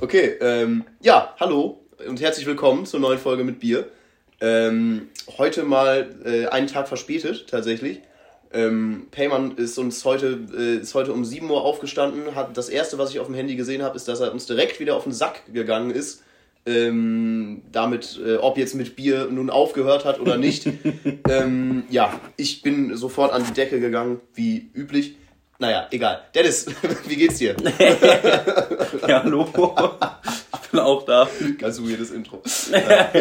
Okay, ähm, ja, hallo und herzlich willkommen zur neuen Folge mit Bier. Ähm, heute mal äh, einen Tag verspätet, tatsächlich. Ähm, Payman ist uns heute, äh, ist heute um 7 Uhr aufgestanden. Hat, das erste, was ich auf dem Handy gesehen habe, ist, dass er uns direkt wieder auf den Sack gegangen ist. Ähm, damit, äh, ob jetzt mit Bier nun aufgehört hat oder nicht. ähm, ja, ich bin sofort an die Decke gegangen, wie üblich. Naja, egal. Dennis, wie geht's dir? ja, hallo. Ich bin auch da. Ganz weirdes Intro. Ja.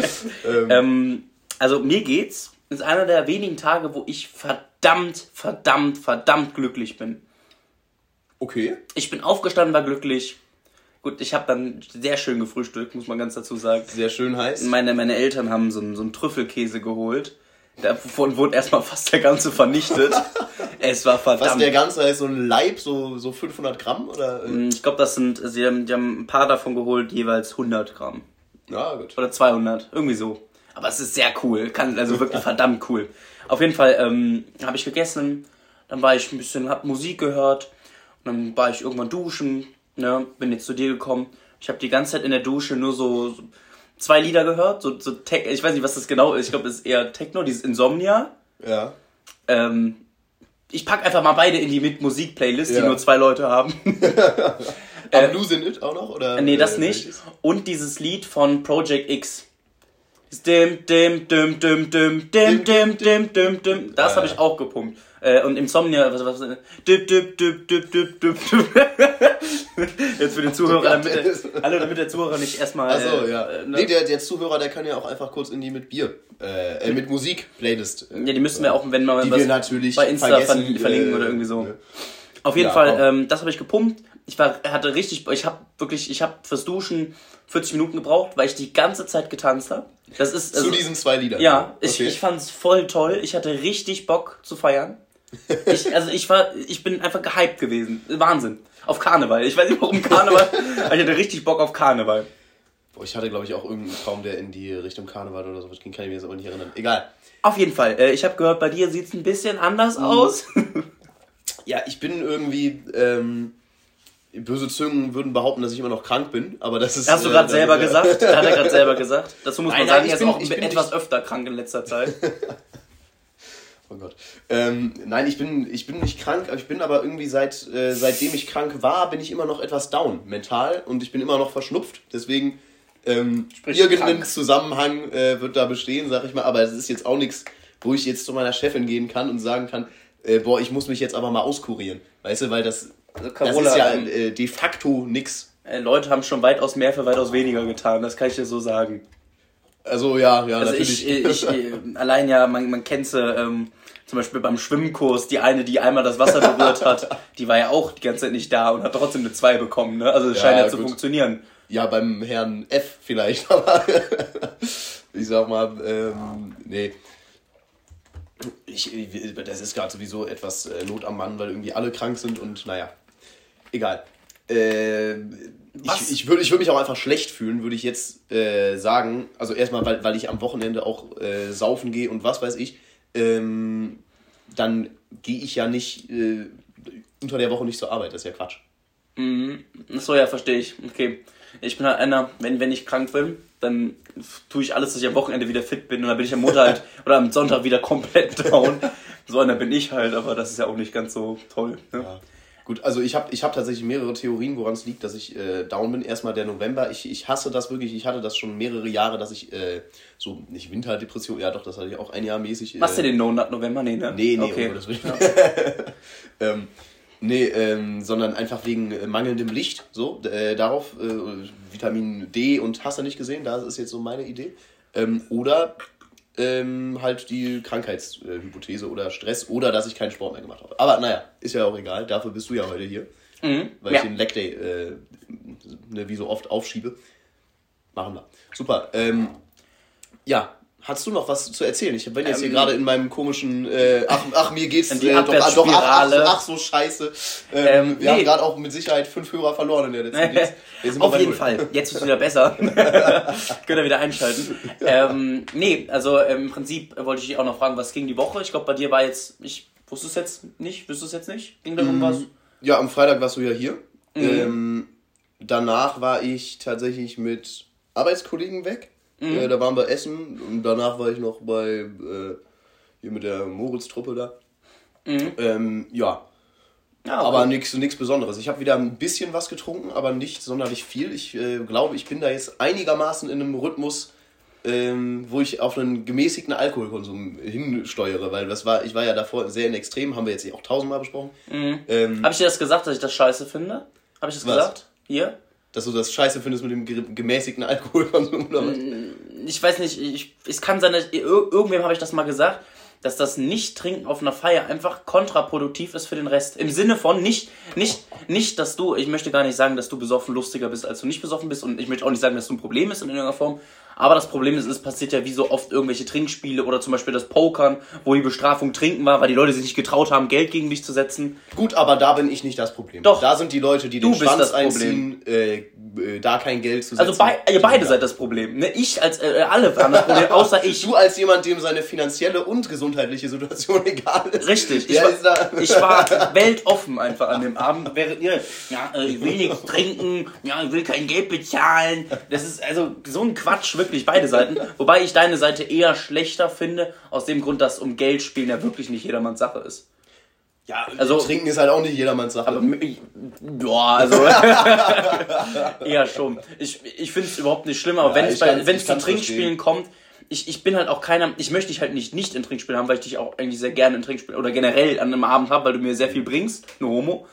ähm, ähm, also mir geht's. Das ist einer der wenigen Tage, wo ich verdammt, verdammt, verdammt glücklich bin. Okay. Ich bin aufgestanden, war glücklich. Gut, ich habe dann sehr schön gefrühstückt, muss man ganz dazu sagen. Sehr schön heiß. Meine, meine Eltern haben so einen, so einen Trüffelkäse geholt. Davon wurde erstmal fast der ganze vernichtet. es war verdammt. Was der ganze heißt, so ein Leib, so, so 500 Gramm? Oder? Mm, ich glaube, das sind, sie haben, die haben ein paar davon geholt, jeweils 100 Gramm. Ja, gut. Oder 200, irgendwie so. Aber es ist sehr cool, kann, also wirklich verdammt cool. Auf jeden Fall ähm, habe ich gegessen, dann war ich ein bisschen, hab Musik gehört, und dann war ich irgendwann duschen, ne, bin jetzt zu dir gekommen. Ich habe die ganze Zeit in der Dusche nur so, so zwei Lieder gehört, so, so Tech, ich weiß nicht, was das genau ist. Ich glaube, es ist eher Techno, dieses Insomnia. Ja. Ähm, ich pack einfach mal beide in die mit Musik Playlist, ja. die nur zwei Leute haben. äh, Blues in It auch noch oder? Nee, das nicht. Und dieses Lied von Project X. Dim, dim, dim, dim, dim, dim, dim, dim, dim, dim. Das habe ich auch gepumpt. Äh, und Insomnia, was, was, dip, dip, dip, dip, dip, dip, Jetzt für den Zuhörer, damit, hallo, damit der Zuhörer nicht erstmal. Achso, ja. Äh, ne? Nee, der, der Zuhörer, der kann ja auch einfach kurz in die mit Bier, äh, mit Musik Playlist. Äh, ja, die müssten wir auch, wenn man was natürlich bei Insta verlinken oder irgendwie so. Ne? Auf jeden ja, Fall, ähm, das habe ich gepumpt. Ich war, hatte richtig, ich habe wirklich, ich habe fürs Duschen 40 Minuten gebraucht, weil ich die ganze Zeit getanzt habe. Das ist also, zu diesen zwei Liedern. Ja, okay. ich, ich fand's voll toll. Ich hatte richtig Bock zu feiern. Ich, also ich war, ich bin einfach gehypt gewesen. Wahnsinn. Auf Karneval. Ich weiß nicht warum Karneval. ich hatte richtig Bock auf Karneval. Boah, ich hatte, glaube ich, auch irgendeinen Traum, der in die Richtung Karneval oder sowas ging. Kann ich mir jetzt aber nicht erinnern. Egal. Auf jeden Fall. Äh, ich habe gehört, bei dir sieht's ein bisschen anders mhm. aus. ja, ich bin irgendwie. Ähm, böse Zungen würden behaupten, dass ich immer noch krank bin, aber das ist. Hast du gerade äh, selber gesagt? Hat er gerade selber gesagt. Dazu muss man nein, sagen, er ist auch ich bin etwas öfter krank in letzter Zeit. oh Gott. Ähm, nein, ich bin, ich bin nicht krank, ich bin aber irgendwie seit, äh, seitdem ich krank war, bin ich immer noch etwas down mental und ich bin immer noch verschnupft. Deswegen ähm, irgendein krank. Zusammenhang äh, wird da bestehen, sag ich mal. Aber es ist jetzt auch nichts, wo ich jetzt zu meiner Chefin gehen kann und sagen kann, äh, boah, ich muss mich jetzt aber mal auskurieren. Weißt du, weil das also Carola, das ist ja äh, de facto nix. Äh, Leute haben schon weitaus mehr für weitaus weniger getan, das kann ich dir so sagen. Also ja, ja, also natürlich. Ich, ich, ich, allein ja, man, man kennt sie, ähm, zum Beispiel beim Schwimmkurs, die eine, die einmal das Wasser berührt hat, die war ja auch die ganze Zeit nicht da und hat trotzdem eine 2 bekommen, ne? Also es ja, scheint ja, ja zu funktionieren. Ja, beim Herrn F vielleicht, aber ich sag mal, ähm, nee ich, das ist gerade sowieso etwas äh, Not am Mann, weil irgendwie alle krank sind und naja, egal. Äh, ich, ich würde ich würd mich auch einfach schlecht fühlen, würde ich jetzt äh, sagen. Also erstmal, weil, weil ich am Wochenende auch äh, saufen gehe und was weiß ich. Ähm, dann gehe ich ja nicht äh, unter der Woche nicht zur Arbeit. Das ist ja Quatsch. Mhm. So, ja, verstehe ich. Okay. Ich bin halt einer, wenn, wenn ich krank bin, dann tue ich alles, dass ich am Wochenende wieder fit bin und dann bin ich am Montag halt, oder am Sonntag wieder komplett down. So einer bin ich halt, aber das ist ja auch nicht ganz so toll. Ne? Ja. Gut, also ich habe ich hab tatsächlich mehrere Theorien, woran es liegt, dass ich äh, down bin. Erstmal der November. Ich, ich hasse das wirklich. Ich hatte das schon mehrere Jahre, dass ich äh, so, nicht Winterdepression, ja doch, das hatte ich auch ein Jahr mäßig. Äh, Machst du den No-Nut November? Nee, ne? Nee, nee, okay. oh, das will ich ja. ähm, Nee, ähm, sondern einfach wegen äh, mangelndem Licht. So, äh, darauf äh, Vitamin D und hast du nicht gesehen, das ist jetzt so meine Idee. Ähm, oder ähm, halt die Krankheitshypothese oder Stress oder dass ich keinen Sport mehr gemacht habe. Aber naja, ist ja auch egal, dafür bist du ja heute hier. Mhm, weil ja. ich den Leg Day äh, ne, wie so oft aufschiebe. Machen wir. Super. Ähm, ja, Hast du noch was zu erzählen? Ich bin jetzt hier ähm, gerade in meinem komischen, äh, ach, ach, mir geht's äh, doch, doch ach, ach, ach, ach, so scheiße. Ähm, ähm, wir nee. haben gerade auch mit Sicherheit fünf Hörer verloren in der letzten Dienst. Auf jeden Fall. Jetzt ist es wieder besser. Könnt ihr wieder einschalten. ähm, nee, also im Prinzip wollte ich dich auch noch fragen, was ging die Woche? Ich glaube, bei dir war jetzt, ich wusste es jetzt nicht, wüsste es jetzt nicht? Ging da um was? Ja, am Freitag warst du ja hier. Mhm. Ähm, danach war ich tatsächlich mit Arbeitskollegen weg. Äh, da waren wir essen und danach war ich noch bei äh, hier mit der Moritz-Truppe da. Ähm, ja. Ja, Aber nichts nichts Besonderes. Ich habe wieder ein bisschen was getrunken, aber nicht sonderlich viel. Ich äh, glaube, ich bin da jetzt einigermaßen in einem Rhythmus, ähm, wo ich auf einen gemäßigten Alkoholkonsum hinsteuere, weil das war, ich war ja davor sehr in Extrem, haben wir jetzt auch tausendmal besprochen. Ähm, Habe ich dir das gesagt, dass ich das scheiße finde? Habe ich das Was? gesagt? Hier? Dass du das scheiße findest mit dem ge- gemäßigten Alkoholkonsum oder was? Ich weiß nicht, ich, es kann sein, dass ir- irgendwem habe ich das mal gesagt, dass das Nicht-Trinken auf einer Feier einfach kontraproduktiv ist für den Rest. Im Sinne von nicht, nicht, nicht, dass du, ich möchte gar nicht sagen, dass du besoffen lustiger bist, als du nicht besoffen bist und ich möchte auch nicht sagen, dass du ein Problem ist in irgendeiner Form. Aber das Problem ist, es passiert ja wie so oft irgendwelche Trinkspiele oder zum Beispiel das Pokern, wo die Bestrafung Trinken war, weil die Leute sich nicht getraut haben, Geld gegen dich zu setzen. Gut, aber da bin ich nicht das Problem. Doch. Da sind die Leute, die Du den Schwanz einziehen, äh, äh, da kein Geld zu setzen. Also bei, ihr beide seid das Problem. Ne? Ich als, äh, alle haben das Problem, außer ich. Du als jemand, dem seine finanzielle und gesundheitliche Situation egal ist. Richtig, ich war, ich war weltoffen einfach an dem Abend, während ihr, ja, äh, ich will nichts trinken, ja, ich will kein Geld bezahlen. Das ist also so ein Quatsch, wirklich, beide Seiten. Wobei ich deine Seite eher schlechter finde, aus dem Grund, dass um Geld spielen ja wirklich nicht jedermanns Sache ist. ja, also- trinken ist halt auch nicht jedermanns Sache. Aber ja, also eher schon. Ich, ich finde es überhaupt nicht schlimm, aber Ja, wenn es bei- zu Trinkspielen kommt, ich, ich bin halt auch keiner, ich möchte dich halt nicht nicht in Trinkspielen haben, weil ich dich auch eigentlich sehr gerne in Trinkspielen oder generell an einem Abend habe, weil du mir sehr viel bringst, nur Homo.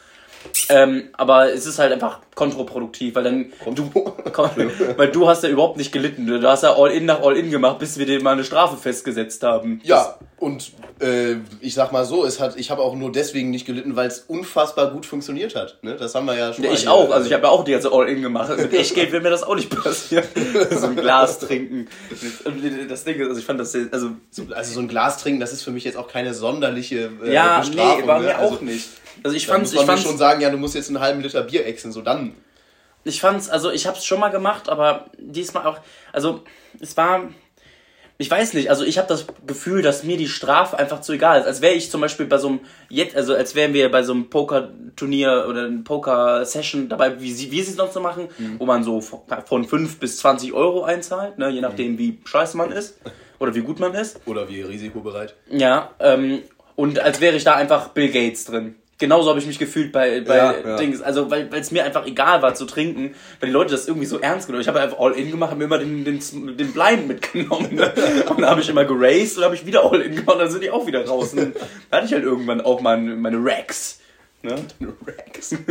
Ähm, aber es ist halt einfach kontraproduktiv, weil dann du, weil du hast ja überhaupt nicht gelitten. Du hast ja All-In nach All-In gemacht, bis wir dir mal eine Strafe festgesetzt haben. ja, und äh, ich sag mal so, es hat, ich habe auch nur deswegen nicht gelitten, weil es unfassbar gut funktioniert hat. Ne? Das haben wir ja schon Ja, ich auch, also äh, ich habe ja auch die ganze All-In gemacht. Mit Echtgeld wird mir das auch nicht passieren. so ein Glas trinken. Und das Ding ist, also ich fand das sehr, also Also so ein Glas trinken, das ist für mich jetzt auch keine sonderliche äh, ja, Bestrafung. nee, war ne? mir also, auch nicht. Also ich muss ich fand's, schon sagen, ja, du musst jetzt einen halben Liter Bier exen, so dann. ich fand's, also ich hab's schon mal gemacht, aber diesmal auch, also es war, ich weiß nicht, also ich habe das Gefühl, dass mir die Strafe einfach zu egal ist. Als wäre ich zum Beispiel bei so einem, jetzt, also als wären wir bei so einem Poker-Turnier oder einer Poker-Session dabei, wie sie, wie sie es noch so machen, wo man so von 5 bis 20 Euro einzahlt, ne, je nachdem wie scheiße man ist oder wie gut man ist. Oder wie risikobereit. Ja, ähm, und als wäre ich da einfach Bill Gates drin. Genauso habe ich mich gefühlt bei, bei Ja, ja. Dings. Also, weil es mir einfach egal war zu trinken, weil die Leute das irgendwie so ernst genommen haben. Ich habe einfach All-In gemacht, habe mir immer den, den, den Blind mitgenommen. Ne? Und dann habe ich immer geraced und habe ich wieder All-In gemacht, dann sind die auch wieder raus. Und dann hatte ich halt irgendwann auch meine, meine Racks. Ne? Rex.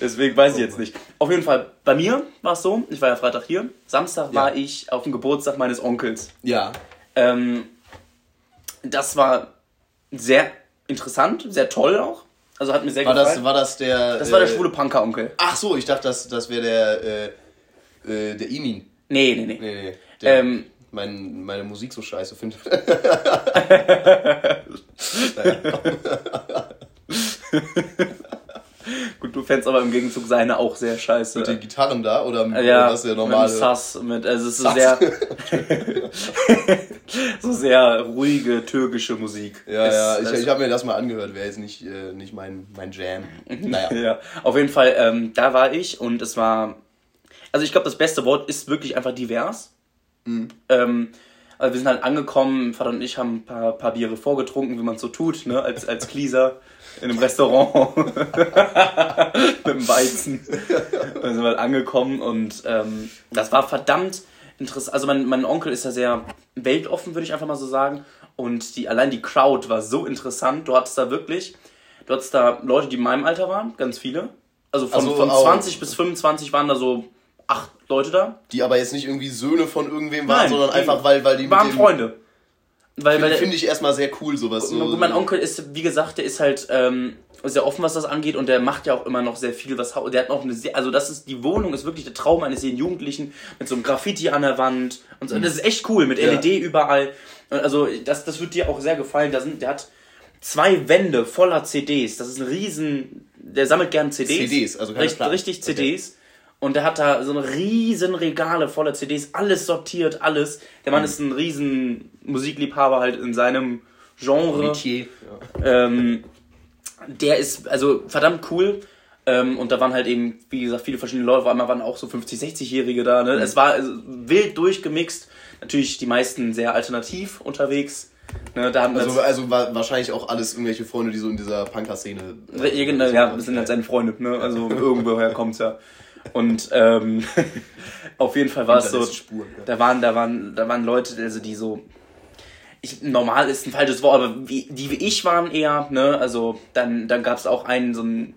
Deswegen weiß ich jetzt nicht. Auf jeden Fall, bei mir war es so, ich war ja Freitag hier. Samstag Ja. war ich auf dem Geburtstag meines Onkels. Ja. Ähm, das war sehr interessant, sehr toll auch. Also hat mir sehr War gefallen. das, war das der. das war der äh, schwule Punker-Onkel. Ach so, ich dachte, das, das wäre der. Äh, äh, der Imin. Nee, nee, nee. Nee, nee. Der Ähm, mein, meine Musik so scheiße findet. Gut, du fändest aber im Gegenzug seine auch sehr scheiße. Mit den Gitarren da oder Äh, ja, oder was der normale. mit Sass, mit, also es ist so Sass. sehr, so sehr ruhige türkische Musik. Ja, Ist- ja, ich, das- ich habe mir das mal angehört, wäre jetzt nicht, äh, nicht mein, mein Jam. Naja. Ja, auf jeden Fall, ähm, da war ich und es war, also ich glaube, das beste Wort ist wirklich einfach divers. Ähm, also wir sind halt angekommen, Vater und ich haben ein paar, paar Biere vorgetrunken, wie man so tut, ne, als, als Glieser in einem Restaurant mit dem Weizen. Dann sind wir halt angekommen und ähm, das war verdammt interessant. Also mein, mein Onkel ist ja sehr weltoffen, würde ich einfach mal so sagen. Und die, allein die Crowd war so interessant. Du hattest da wirklich, du hattest da Leute, die in meinem Alter waren, ganz viele. Also von, Also von auch- 20 bis 25 waren da so acht Leute da. Die aber jetzt nicht irgendwie Söhne von irgendwem waren, Nein, sondern einfach, weil, weil die waren dem- Freunde. Weil, weil Finde find ich erstmal sehr cool, sowas. So, Gut, mein Onkel ist, wie gesagt, der ist halt ähm, sehr offen, was das angeht und der macht ja auch immer noch sehr viel, was der hat noch eine sehr, also das ist, die Wohnung ist wirklich der Traum eines jeden Jugendlichen mit so einem Graffiti an der Wand und so, das ist echt cool, mit Ja. LED überall. Und Also das, das wird dir auch sehr gefallen, da sind, der hat zwei Wände voller CDs, das ist ein riesen, der sammelt gern CDs. CDs, also keine Platten. richtig CDs. Und der hat da so eine riesen Regale voller CDs, alles sortiert, alles. Der Mhm. Mann ist ein riesen Musikliebhaber halt in seinem Genre. Metier. Ja. Ähm, der ist also verdammt cool. Ähm, und da waren halt eben, wie gesagt, viele verschiedene Leute. Auf einmal waren auch so 50, 60-Jährige da. Ne? Es war also, wild durchgemixt. Natürlich die meisten sehr alternativ unterwegs. Ne, da haben also, also war wahrscheinlich auch alles irgendwelche Freunde, die so in dieser Punker-Szene. Äh, genau, ja, das sind halt seine Freunde, ne? Also irgendwoher kommt's ja. Und ähm, auf jeden Fall war es so. Spur, ja. Da waren, da waren, da waren Leute, also die so. Ich, normal ist ein falsches Wort, aber wie, die wie ich waren eher, ne? Also dann, dann gab es auch einen, so einen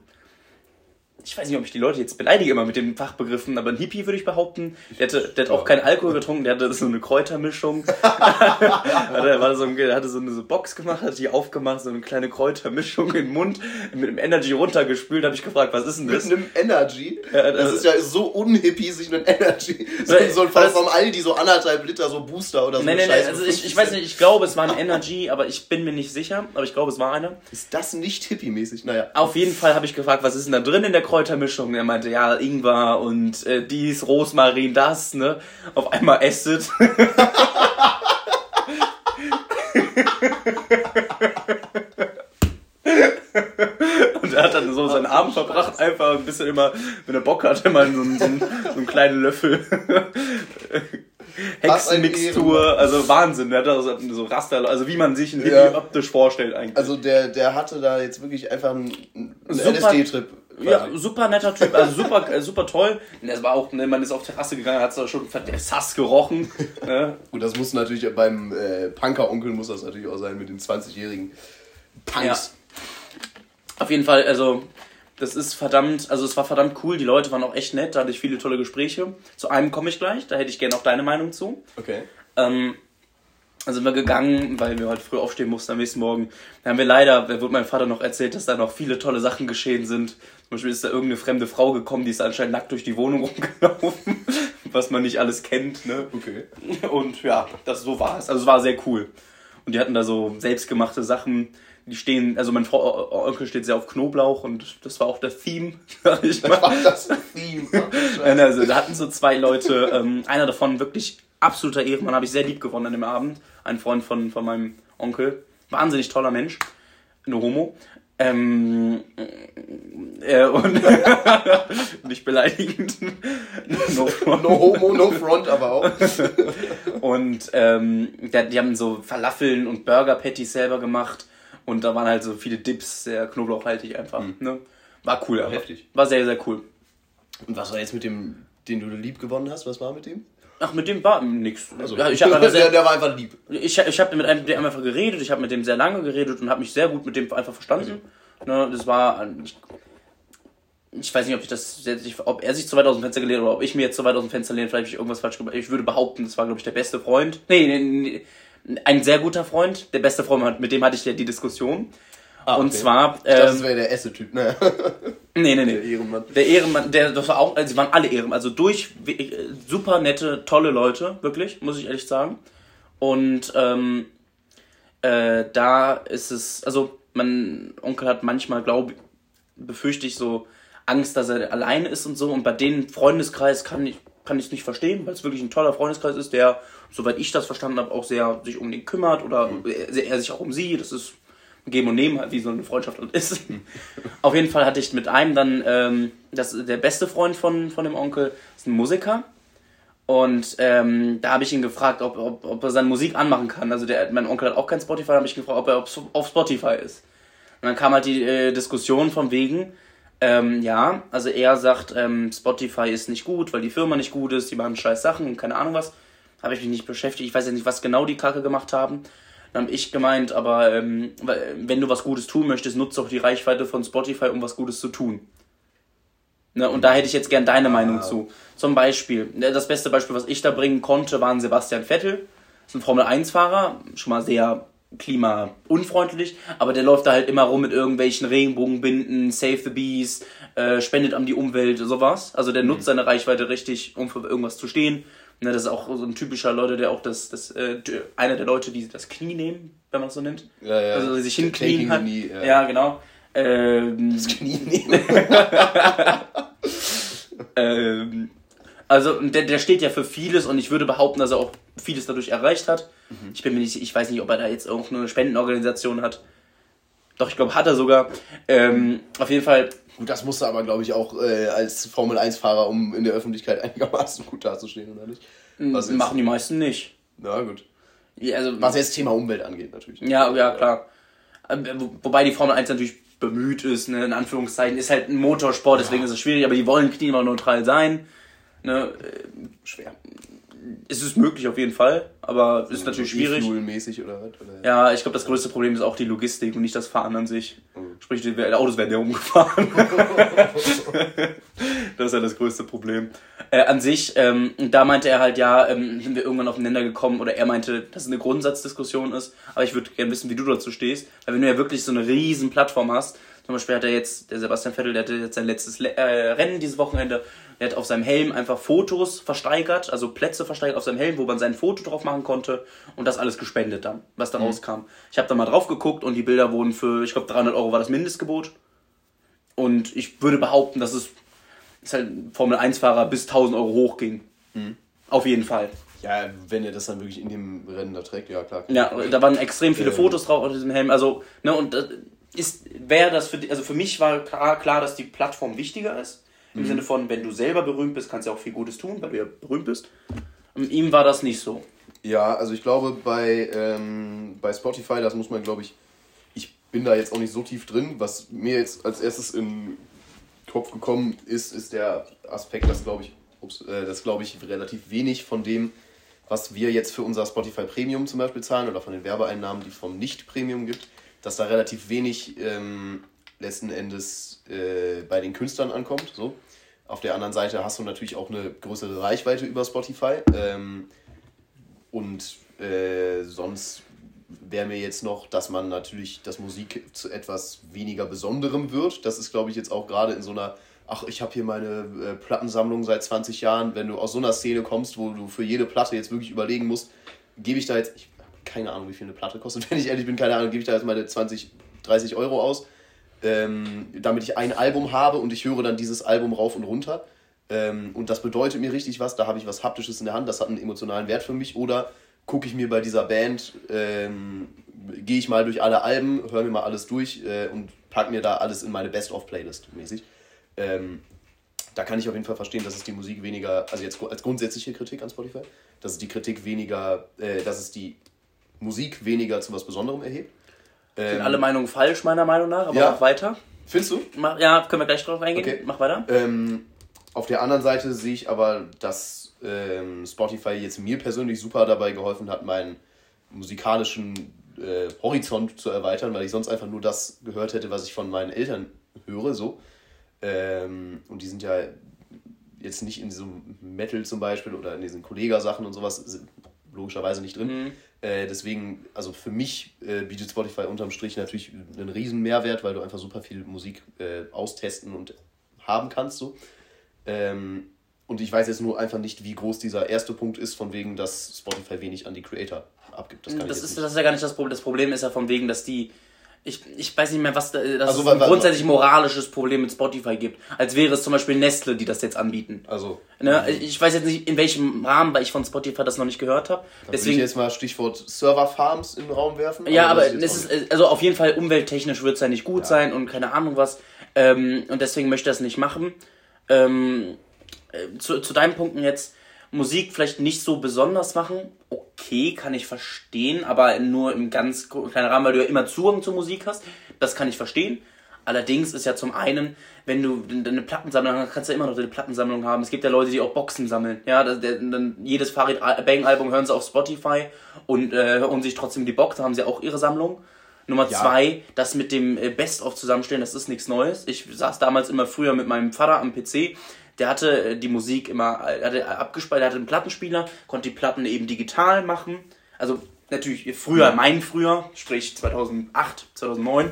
ich weiß nicht, ob ich die Leute jetzt beleidige immer mit den Fachbegriffen, aber ein Hippie würde ich behaupten. Der hatte, der hat auch keinen Alkohol getrunken, der hatte so eine Kräutermischung. der, war so ein, der hatte so eine so Box gemacht, hat die aufgemacht, so eine kleine Kräutermischung in den Mund, mit dem Energy runtergespült, habe ich gefragt, was ist denn das? Mit einem Energy? Das, das ist ja so unhippie, sich einen Energy, so, so ein Fall vom Aldi, so anderthalb Liter, so Booster oder so. Nein, nein, nein, also ich, ich weiß nicht, ich glaube, es war ein Energy, aber ich bin mir nicht sicher, aber ich glaube, es war einer. Ist das nicht hippie-mäßig? Naja. Auf jeden Fall habe ich gefragt, was ist denn da drin in der Kräutermischung. Er meinte, ja, Ingwer und äh, dies, Rosmarin, das, ne? Auf einmal Acid. und er hat dann so seinen Abend verbracht, einfach ein bisschen immer, wenn er Bock hatte, mal so einen, so so einen kleinen Löffel Hexenmixtur, also Wahnsinn, der hat da so Raster, also wie man sich einen Hippie ja. optisch vorstellt eigentlich. Also der, der hatte da jetzt wirklich einfach einen, einen LSD-Trip. Ja, super netter Typ, also super, äh, super toll. Und es war auch, ne, man ist auf Terrasse gegangen, hat es schon Sass gerochen. Ne? Gut, das muss natürlich beim äh, Punker-Onkel muss das natürlich auch sein mit den 20-jährigen Punks. Ja. Auf jeden Fall, also das ist verdammt, also es war verdammt cool, die Leute waren auch echt nett, da hatte ich viele tolle Gespräche. Zu einem komme ich gleich, da hätte ich gerne auch deine Meinung zu. Okay. Ähm, dann sind wir gegangen, weil wir heute früh aufstehen mussten am nächsten Morgen. Da haben wir leider, da wurde mein Vater noch erzählt, dass da noch viele tolle Sachen geschehen sind. Zum Beispiel ist da irgendeine fremde Frau gekommen, die ist anscheinend nackt durch die Wohnung rumgelaufen, was man nicht alles kennt. Ne? Okay. Und ja, das so war es. Also es war sehr cool. Und die hatten da so selbstgemachte Sachen. Die stehen, also mein Frau, Onkel steht sehr auf Knoblauch und das war auch das Theme. Ich. Das war das Theme. also da hatten so zwei Leute, ähm, einer davon wirklich absoluter Ehrenmann, habe ich sehr lieb gewonnen an dem Abend. Ein Freund von, von meinem Onkel. Wahnsinnig toller Mensch. Eine Homo. Ähm, äh, und nicht beleidigend. No, front. no homo, no front, aber auch. und ähm, die, die haben so Falafeln und Burger Patties selber gemacht. Und da waren halt so viele Dips, sehr knoblauchhaltig einfach. Mhm. Ne? War cool, aber. Heftig. War sehr, sehr cool. Und was war jetzt mit dem, den du lieb gewonnen hast? Was war mit dem? Ach, mit dem war nix. Also, ich hab einfach sehr, der, war einfach lieb. Ich, ich habe mit einem, dem einfach geredet, ich habe mit dem sehr lange geredet und habe mich sehr gut mit dem einfach verstanden. Also. Ne, das war. Ich, ich weiß nicht, ob ich das, ob er sich zu weit aus dem Fenster gelehnt oder ob ich mir jetzt zu weit aus dem Fenster lehne, vielleicht habe ich irgendwas falsch gemacht. Ich würde behaupten, das war, glaube ich, der beste Freund. Nee, nee, nee, ein sehr guter Freund. Der beste Freund, mit dem hatte ich ja die Diskussion. Ah, und zwar. Ich dachte, das ähm, wäre der Esse-Typ, ne? nee, nee, nee. Der Ehrenmann. Der Ehrenmann, der, das war auch, also sie waren alle Ehrenmann, also durch äh, super nette, tolle Leute, wirklich, muss ich ehrlich sagen. Und ähm, äh, da ist es, also mein Onkel hat manchmal, glaube befürchte ich so Angst, dass er alleine ist und so. Und bei dem Freundeskreis kann ich kann ich es nicht verstehen, weil es wirklich ein toller Freundeskreis ist, der, soweit ich das verstanden habe, auch sehr sich um den kümmert oder mhm. er, er sich auch um sie. Das ist Geben und Nehmen, wie so eine Freundschaft halt ist. Auf jeden Fall hatte ich mit einem dann, ähm, das der beste Freund von, von dem Onkel, ist ein Musiker. Und ähm, da habe ich ihn gefragt, ob, ob, ob er seine Musik anmachen kann. Also der, mein Onkel hat auch kein Spotify, da habe ich gefragt, ob er auf Spotify ist. Und dann kam halt die äh, Diskussion von wegen, ähm, ja, also er sagt, ähm, Spotify ist nicht gut, weil die Firma nicht gut ist, die machen scheiß Sachen und keine Ahnung was. Habe ich mich nicht beschäftigt. Ich weiß ja nicht, was genau die Kacke gemacht haben. Dann habe ich gemeint, aber ähm, wenn du was Gutes tun möchtest, nutze doch die Reichweite von Spotify, um was Gutes zu tun. Ne, und da hätte ich jetzt gern deine Meinung zu. Zum Beispiel, ne, das beste Beispiel, was ich da bringen konnte, war ein Sebastian Vettel. Das ist ein Formel-1-Fahrer, schon mal sehr klimaunfreundlich, aber der läuft da halt immer rum mit irgendwelchen Regenbogenbinden, Save the Bees, äh, spendet an die Umwelt, sowas. Also der nutzt mhm. seine Reichweite richtig, um für irgendwas zu stehen. Ne, das ist auch so ein typischer Leute, der auch das, das äh, einer der Leute, die das Knie nehmen, wenn man es so nennt. Ja, ja. Also sich hinknien hat. Knee, ja. ja, genau. Ähm, das Knie nehmen. ähm, also der, der steht ja für vieles und ich würde behaupten, dass er auch vieles dadurch erreicht hat. Mhm. Ich bin mir nicht, ich weiß nicht, ob er da jetzt auch nur eine Spendenorganisation hat. Doch, ich glaube, hat er sogar. Ähm, auf jeden Fall. Gut, das musste aber, glaube ich, auch äh, als Formel-1-Fahrer, um in der Öffentlichkeit einigermaßen gut dazustehen, oder nicht? Was machen die meisten nicht. Na gut. Ja, also, Was jetzt Thema Umwelt angeht, natürlich. Ja, ja, klar. Ähm, wo- Wobei die Formel 1 natürlich bemüht ist, ne, in Anführungszeichen, ist halt ein Motorsport, deswegen ist es schwierig, aber die wollen klimaneutral sein. Ne, äh, Schwer. Es ist möglich auf jeden Fall, aber ist natürlich schwierig. E-Fuel-mäßig oder was? Oder? Ja, ich glaube, das größte Problem ist auch die Logistik und nicht das Fahren an sich. Sprich, die die Autos werden ja umgefahren. das ist ja das größte Problem. Äh, an sich, ähm, da meinte er halt, ja, ähm, sind wir irgendwann aufeinander gekommen oder er meinte, dass es eine Grundsatzdiskussion ist, aber ich würde gerne wissen, wie du dazu stehst, weil wenn du ja wirklich so eine riesen Plattform hast, zum Beispiel hat er jetzt, der Sebastian Vettel, der hatte jetzt sein letztes Le äh, Rennen dieses Wochenende, der hat auf seinem Helm einfach Fotos versteigert, also Plätze versteigert auf seinem Helm, wo man sein Foto drauf machen konnte und das alles gespendet dann, was da rauskam. Ich habe da mal drauf geguckt und die Bilder wurden für, ich glaube 300 Euro war das Mindestgebot. Und ich würde behaupten, dass es ist halt ein Formel-1-Fahrer bis 1000 Euro hochging. Auf jeden Fall. Ja, wenn er das dann wirklich in dem Rennen da trägt, ja klar. Ja, da waren extrem viele Ähm. Fotos drauf auf diesem Helm. Also, ne, und das ist, wäre das für, also für mich war klar, klar, dass die Plattform wichtiger ist. Im Sinne von, wenn du selber berühmt bist, kannst du ja auch viel Gutes tun, weil du ja berühmt bist. Und ihm war das nicht so. Ja, also ich glaube bei, ähm, bei Spotify, das muss man glaube ich, ich bin da jetzt auch nicht so tief drin. Was mir jetzt als erstes in den Kopf gekommen ist, ist der Aspekt, dass glaube ich, ups, äh, das glaube ich relativ wenig von dem, was wir jetzt für unser Spotify Premium zum Beispiel zahlen oder von den Werbeeinnahmen, die es vom Nicht-Premium gibt, dass da relativ wenig ähm, letzten Endes äh, bei den Künstlern ankommt. So. Auf der anderen Seite hast du natürlich auch eine größere Reichweite über Spotify. Ähm, und äh, sonst wäre mir jetzt noch, dass man natürlich, dass Musik zu etwas weniger Besonderem wird. Das ist, glaube ich, jetzt auch gerade in so einer, ach, ich habe hier meine äh, Plattensammlung seit 20 Jahren. Wenn du aus so einer Szene kommst, wo du für jede Platte jetzt wirklich überlegen musst, gebe ich da jetzt, ich keine Ahnung, wie viel eine Platte kostet, wenn ich ehrlich bin, keine Ahnung, gebe ich da jetzt meine 20, 30 Euro aus, ähm, damit ich ein Album habe und ich höre dann dieses Album rauf und runter. Ähm, und das bedeutet mir richtig was, da habe ich was Haptisches in der Hand, das hat einen emotionalen Wert für mich. Oder gucke ich mir bei dieser Band, ähm, gehe ich mal durch alle Alben, höre mir mal alles durch äh, und packe mir da alles in meine Best-of-Playlist mäßig. Ähm, da kann ich auf jeden Fall verstehen, dass es die Musik weniger, also jetzt als grundsätzliche Kritik an Spotify, dass es die Kritik weniger, äh, dass es die Musik weniger zu was Besonderem erhebt. Sind alle Meinungen falsch, meiner Meinung nach, aber Ja. mach weiter. Findest du? Mach, ja, können wir gleich drauf eingehen. Okay. Mach weiter. Ähm, auf der anderen Seite sehe ich aber, dass ähm, Spotify jetzt mir persönlich super dabei geholfen hat, meinen musikalischen äh, Horizont zu erweitern, weil ich sonst einfach nur das gehört hätte, was ich von meinen Eltern höre. So. Ähm, und die sind ja jetzt nicht in diesem Metal zum Beispiel oder in diesen Kollega-Sachen und sowas logischerweise nicht drin. Äh, deswegen, also für mich äh, bietet Spotify unterm Strich natürlich einen riesen Mehrwert, weil du einfach super viel Musik äh, austesten und haben kannst. So. Ähm, und ich weiß jetzt nur einfach nicht, wie groß dieser erste Punkt ist, von wegen, dass Spotify wenig an die Creator abgibt. Das kann Das ist, nicht. das ist ja gar nicht das Problem. Das Problem ist ja von wegen, dass die. Ich, ich weiß nicht mehr, was da, dass Also, es ein grundsätzlich moralisches Problem mit Spotify gibt. Als wäre es zum Beispiel Nestle, die das jetzt anbieten. Also, Ne? Ich weiß jetzt nicht, in welchem Rahmen, weil ich von Spotify das noch nicht gehört habe. deswegen ich jetzt mal Stichwort Server-Farms in den Raum werfen. Ja, aber das es ist, also auf jeden Fall umwelttechnisch wird es ja nicht gut sein und keine Ahnung was. Ähm, und deswegen möchte er es nicht machen. Ähm, äh, zu, zu deinen Punkten jetzt, Musik vielleicht nicht so besonders machen. Okay, kann ich verstehen, aber nur im ganz kleinen Rahmen, weil du ja immer Zugang zur Musik hast. Das kann ich verstehen. Allerdings ist ja zum einen, wenn du eine Plattensammlung hast, kannst du ja immer noch eine Plattensammlung haben. Es gibt ja Leute, die auch Boxen sammeln. Ja, das, der, dann jedes Farid Bang Album hören sie auf Spotify und äh, hören sich trotzdem die Box, da haben sie auch ihre Sammlung. Nummer Ja. zwei, das mit dem äh, Best-of zusammenstellen, das ist nichts Neues. Ich saß damals immer früher mit meinem Vater am PC. Der hatte äh, die Musik immer, äh, hatte abgespeichert, hatte einen Plattenspieler, konnte die Platten eben digital machen. Also natürlich früher, mein früher, sprich 2008, 2009.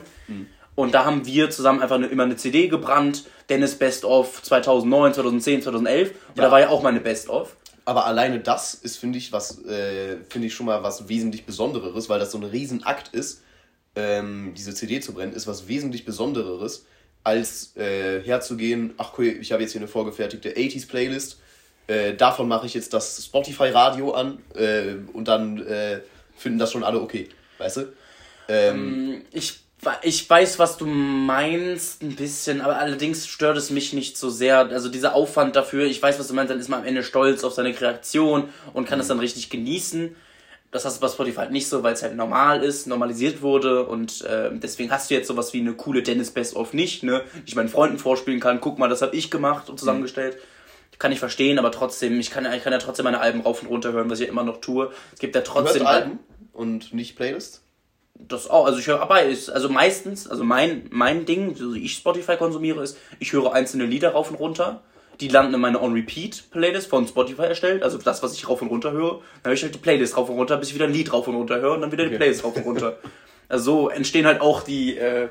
Und da haben wir zusammen einfach eine, immer eine CD gebrannt. Dennis Best of 2009, 2010, 2011. Und Ja. da war ja auch meine Best of. Aber alleine das ist, finde ich, was, äh, finde ich schon mal was wesentlich Besonderes, weil das so ein Riesenakt ist, ähm, diese CD zu brennen, ist was wesentlich Besondereres, als äh, herzugehen, ach cool, ich habe jetzt hier eine vorgefertigte 80s Playlist, äh, davon mache ich jetzt das Spotify-Radio an äh, und dann äh, finden das schon alle okay, weißt du? Ähm, Ich ich weiß, was du meinst, ein bisschen, aber allerdings stört es mich nicht so sehr. Also dieser Aufwand dafür, ich weiß, was du meinst, dann ist man am Ende stolz auf seine Kreation und kann mhm. das dann richtig genießen. Das hast du bei Spotify halt nicht so, weil es halt normal ist, normalisiert wurde und äh, deswegen hast du jetzt sowas wie eine coole Dennis Best of nicht, ne? Die ich meinen Freunden vorspielen kann, guck mal, das habe ich gemacht und zusammengestellt. Mhm. Kann ich verstehen, aber trotzdem, ich kann, ich kann ja trotzdem meine Alben rauf und runter hören, was ich ja immer noch tue. Es gibt ja trotzdem. Alben und nicht Playlists? Das auch, also ich höre aber ist, also meistens, also mein, mein Ding, so ich Spotify konsumiere, ist, ich höre einzelne Lieder rauf und runter. Die landen in meiner On-Repeat-Playlist von Spotify erstellt, also das, was ich rauf und runter höre. Dann höre ich halt die Playlist rauf und runter, bis ich wieder ein Lied rauf und runter höre und dann wieder die Playlist rauf und runter. Also so entstehen halt auch die, äh,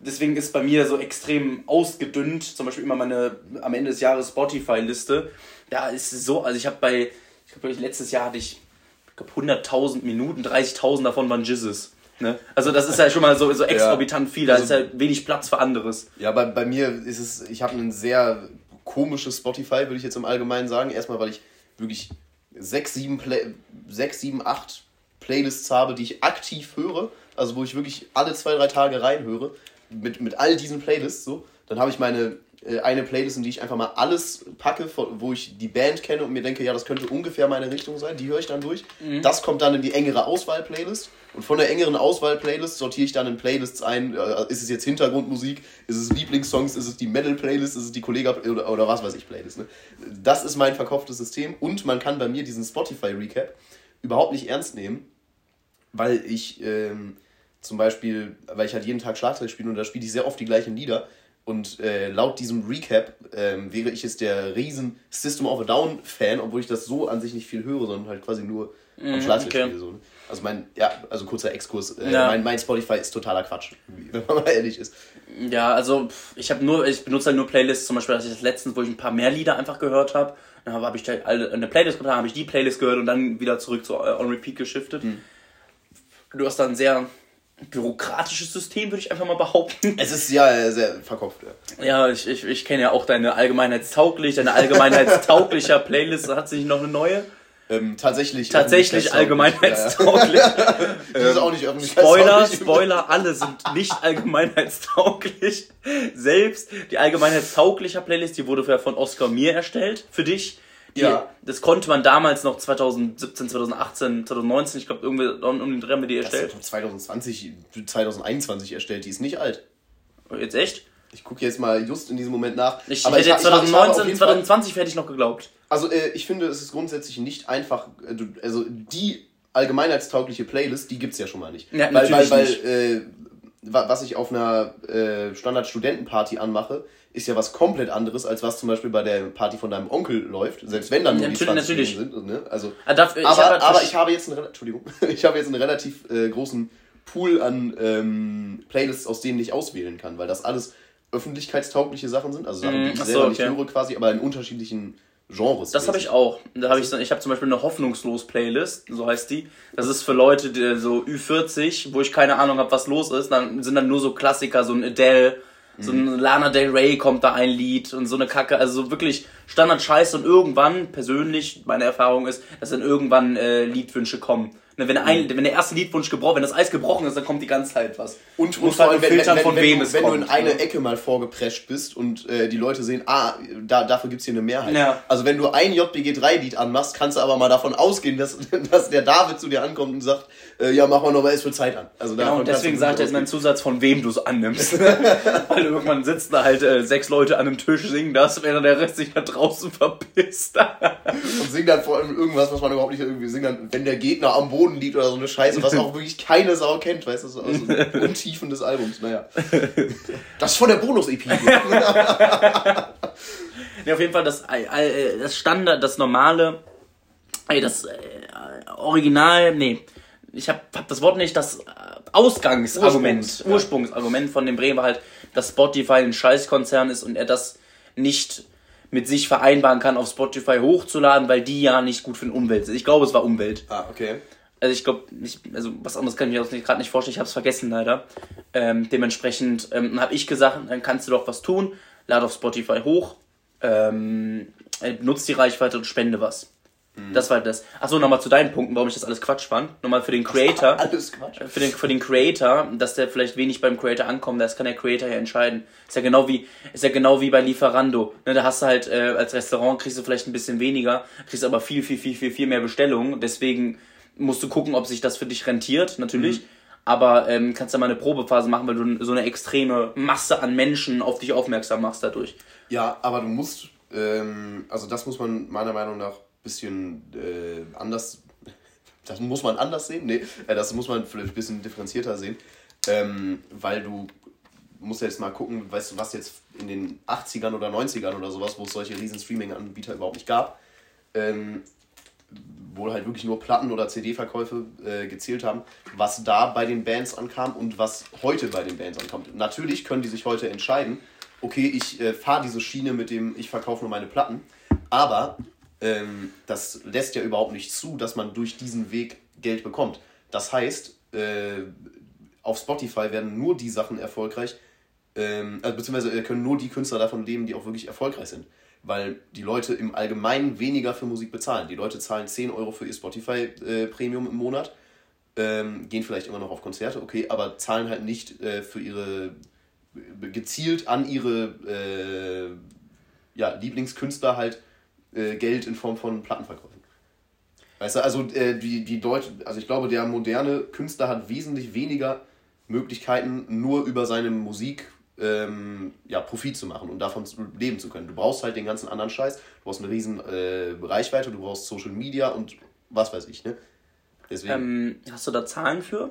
deswegen ist bei mir so extrem ausgedünnt, zum Beispiel immer meine am Ende des Jahres Spotify-Liste. Da ist es so, also ich habe bei, ich glaube, letztes Jahr hatte ich, ich glaube, 100.000 Minuten, 30.000 davon waren Jizzes. Ne? Also das ist ja schon mal so, so exorbitant ja. viel, da also, ist ja wenig Platz für anderes. Ja, bei, bei mir ist es, ich habe ein sehr komisches Spotify, würde ich jetzt im Allgemeinen sagen. Erstmal, weil ich wirklich sechs, sieben, Play sechs, sieben, acht Playlists habe, die ich aktiv höre. Also wo ich wirklich alle zwei, drei Tage reinhöre. Mit, mit all diesen Playlists so. Dann habe ich meine äh, eine Playlist, in die ich einfach mal alles packe, wo ich die Band kenne und mir denke, ja, das könnte ungefähr meine Richtung sein. Die höre ich dann durch. Mhm. Das kommt dann in die engere Auswahl-Playlist. Und von der engeren Auswahl-Playlist sortiere ich dann in Playlists ein. Äh, ist es jetzt Hintergrundmusik? Ist es Lieblingssongs? Ist es die Metal-Playlist? Ist es die Kollega oder, oder was weiß ich Playlist? Ne? Das ist mein verkauftes System. Und man kann bei mir diesen Spotify-Recap überhaupt nicht ernst nehmen, weil ich ähm, zum Beispiel, weil ich halt jeden Tag Schlagzeug spiele und da spiele ich sehr oft die gleichen Lieder. Und äh, laut diesem Recap ähm, wäre ich jetzt der riesen System of a Down Fan, obwohl ich das so an sich nicht viel höre, sondern halt quasi nur am mhm, Schlagzeug okay. spiele. So. Ne? Also mein, ja, also kurzer Exkurs. Äh, ja. mein, mein Spotify ist totaler Quatsch, wenn man mal ehrlich ist. Ja, also ich habe nur, ich benutze halt nur Playlists, zum Beispiel, dass ich das letztens, wo ich ein paar mehr Lieder einfach gehört habe, dann habe ich halt eine Playlist getan, habe ich die Playlist gehört und dann wieder zurück zu äh, On Repeat geschiftet. Mhm. Du hast dann sehr bürokratisches System, würde ich einfach mal behaupten. Es ist ja sehr verkopft. Ja, ja ich, ich, ich kenne ja auch deine allgemeinheitstauglich, deine allgemeinheitstauglicher Playlist. Hat sich noch eine neue? Ähm, tatsächlich. Tatsächlich allgemeinheitstauglich. die ist auch nicht Spoiler, Spoiler, alle sind nicht allgemeinheitstauglich. Selbst die allgemeinheitstaugliche Playlist, die wurde von Oscar Mir erstellt, für dich. Die, ja. Das konnte man damals noch 2017, 2018, 2019, ich glaube, irgendwie um den Dreh mit die erstellt. Das ist 2020, 2021 erstellt, die ist nicht alt. Jetzt echt? Ich gucke jetzt mal just in diesem Moment nach. Ich aber hätte jetzt 2019, 2020 hätte ich noch geglaubt. Also äh, ich finde, es ist grundsätzlich nicht einfach, äh, also die allgemeinheitstaugliche Playlist, die gibt es ja schon mal nicht. Ja, weil, weil, weil äh, was ich auf einer äh, Standard-Studentenparty anmache, ist ja was komplett anderes, als was zum Beispiel bei der Party von deinem Onkel läuft, selbst wenn dann nur die 20 natürlich. sind. Ne? Also, ah, darf, ich aber, halt aber ich habe jetzt einen, Entschuldigung, ich habe jetzt einen relativ äh, großen Pool an ähm, Playlists, aus denen ich auswählen kann, weil das alles öffentlichkeitstaugliche Sachen sind, also Sachen, die ich mm, selber so, okay. nicht höre quasi, aber in unterschiedlichen Genres. Das habe ich auch. Da habe ich so, ich habe zum Beispiel eine hoffnungslos Playlist, so heißt die. Das ist für Leute, die so Ü40, wo ich keine Ahnung habe, was los ist. Dann sind dann nur so Klassiker, so ein Adele, so ein mhm. Lana Del Rey kommt da ein Lied und so eine Kacke. Also so wirklich Standard Scheiß und irgendwann persönlich meine Erfahrung ist, dass dann irgendwann äh, Liedwünsche kommen. Ne, wenn, ein, wenn der erste Liedwunsch gebrochen, wenn das Eis gebrochen ist, dann kommt die ganze Zeit was. Und du musst halt wenn, filtern, wenn, von wenn, wem es wenn kommt. Wenn du in eine ne? Ecke mal vorgeprescht bist und äh, die Leute sehen, ah, da, dafür gibt's hier eine Mehrheit. Ja. Also wenn du ein JBG3-Lied anmachst, kannst du aber mal davon ausgehen, dass, dass der David zu dir ankommt und sagt, äh, ja, mach mal nochmal S für Zeit an. Also genau, und deswegen sagt er jetzt meinen Zusatz, von wem du es annimmst. Weil irgendwann sitzen da halt äh, sechs Leute an einem Tisch, singen das, während der Rest sich da draußen verpisst. und singen dann vor allem irgendwas, was man überhaupt nicht irgendwie singen kann. Wenn der Gegner am Boden liegt oder so eine Scheiße was auch wirklich keine Sau kennt, weißt du, so aus den Untiefen des Albums. Naja. Das ist von der Bonus-EP. ja, auf jeden Fall das, äh, das Standard, das normale, das äh, Original, nee, ich hab, hab das Wort nicht, das Ausgangsargument, Ursprungs, Ursprungsargument von dem Bremen war halt, dass Spotify ein Scheißkonzern ist und er das nicht mit sich vereinbaren kann, auf Spotify hochzuladen, weil die ja nicht gut für die Umwelt sind. Ich glaube, es war Umwelt. Ah, okay. Also ich glaube, also was anderes kann ich mir gerade nicht vorstellen, ich habe es vergessen leider. Ähm, dementsprechend ähm, habe ich gesagt, dann kannst du doch was tun, lade auf Spotify hoch, ähm, nutzt die Reichweite und spende was. Das war das. Achso, nochmal zu deinen Punkten, warum ich das alles Quatsch fand. Nochmal für den Creator. Alles Quatsch. Für den, für den Creator, dass der vielleicht wenig beim Creator ankommt, das kann der Creator ja entscheiden. Ist ja genau wie, ist ja genau wie bei Lieferando. Ne, da hast du halt, äh, als Restaurant kriegst du vielleicht ein bisschen weniger, kriegst aber viel, viel, viel, viel, viel mehr Bestellungen. Deswegen musst du gucken, ob sich das für dich rentiert, natürlich. Mhm. Aber ähm, kannst ja mal eine Probephase machen, weil du so eine extreme Masse an Menschen auf dich aufmerksam machst dadurch. Ja, aber du musst, ähm, also das muss man meiner Meinung nach ein bisschen äh, anders, das muss man anders sehen, nee, äh, das muss man vielleicht ein bisschen differenzierter sehen, ähm, weil du musst jetzt mal gucken, weißt du, was jetzt in den 80ern oder 90ern oder sowas, wo es solche riesen Streaming-Anbieter überhaupt nicht gab, ähm, wo halt wirklich nur Platten- oder CD-Verkäufe äh, gezählt haben, was da bei den Bands ankam und was heute bei den Bands ankommt. Natürlich können die sich heute entscheiden, okay, ich äh, fahre diese Schiene mit dem, ich verkaufe nur meine Platten, aber ähm, das lässt ja überhaupt nicht zu, dass man durch diesen Weg Geld bekommt. Das heißt, äh, auf Spotify werden nur die Sachen erfolgreich, ähm, also beziehungsweise äh, können nur die Künstler davon leben, die auch wirklich erfolgreich sind. Weil die Leute im Allgemeinen weniger für Musik bezahlen. Die Leute zahlen 10 Euro für ihr Spotify-Premium im Monat, ähm, gehen vielleicht immer noch auf Konzerte, okay, aber zahlen halt nicht äh, für ihre gezielt an ihre äh, ja, Lieblingskünstler halt äh, Geld in Form von Plattenverkäufen. Weißt du, also äh, die, die Leute, also ich glaube, der moderne Künstler hat wesentlich weniger Möglichkeiten, nur über seine Musik ähm, ja, Profit zu machen und davon zu leben zu können. Du brauchst halt den ganzen anderen Scheiß, du brauchst eine riesen äh, Reichweite, du brauchst Social Media und was weiß ich, ne? Deswegen. Ähm, hast du da Zahlen für?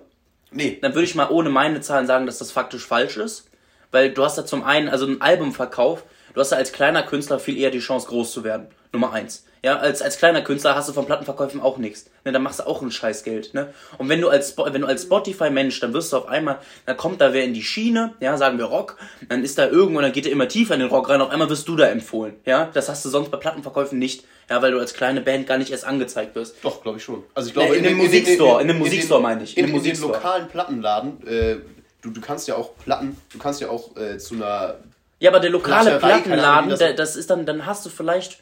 nee, Dann würde ich mal ohne meine Zahlen sagen, dass das faktisch falsch ist. Weil du hast da zum einen, also ein Albumverkauf, du hast da als kleiner Künstler viel eher die Chance, groß zu werden. Nummer eins. Ja, als, als kleiner Künstler hast du von Plattenverkäufen auch nichts. Ne, dann machst du auch ein Scheißgeld. Ne? Und wenn du als Spo- wenn du als Spotify-Mensch, dann wirst du auf einmal, dann kommt da wer in die Schiene, ja, sagen wir Rock, dann ist da irgendwo, dann geht er immer tiefer in den Rock rein, auf einmal wirst du da empfohlen. Ja, das hast du sonst bei Plattenverkäufen nicht. Ja, weil du als kleine Band gar nicht erst angezeigt wirst. Doch, glaube ich schon. Also ich glaube, in, einem Musikstore, in einem Musikstore meine ich. In, In in, den lokalen Plattenladen, äh, du, du kannst ja auch Platten, du kannst ja auch äh, zu einer. Ja, aber der lokale Plattenladen, das- das ist dann, dann hast du vielleicht,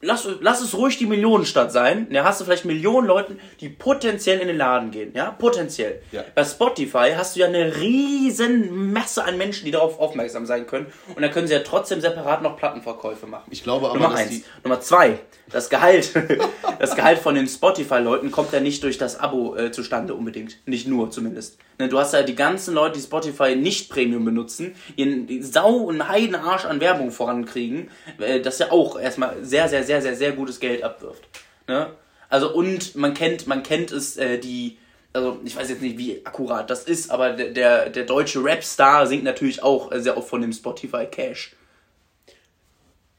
lass, lass es ruhig die Millionenstadt sein, ja, hast du vielleicht Millionen Leuten, die potenziell in den Laden gehen, ja, potenziell. Ja. Bei Spotify hast du ja eine riesen Masse an Menschen, die darauf aufmerksam sein können und dann können sie ja trotzdem separat noch Plattenverkäufe machen. Ich glaube aber, Nummer dass eins. die. Nummer zwei, das Gehalt. das Gehalt von den Spotify-Leuten kommt ja nicht durch das Abo äh, zustande unbedingt. Nicht nur zumindest. Ne, du hast ja die ganzen Leute, die Spotify nicht Premium benutzen, ihren Sau und Heidenarsch an Werbung vorankriegen, äh, das ja auch erstmal sehr, sehr, sehr, sehr, sehr gutes Geld abwirft. Ne? Also und man kennt, man kennt es, äh, die, also ich weiß jetzt nicht, wie akkurat das ist, aber der, der, der deutsche Rap-Star singt natürlich auch sehr oft von dem Spotify Cash.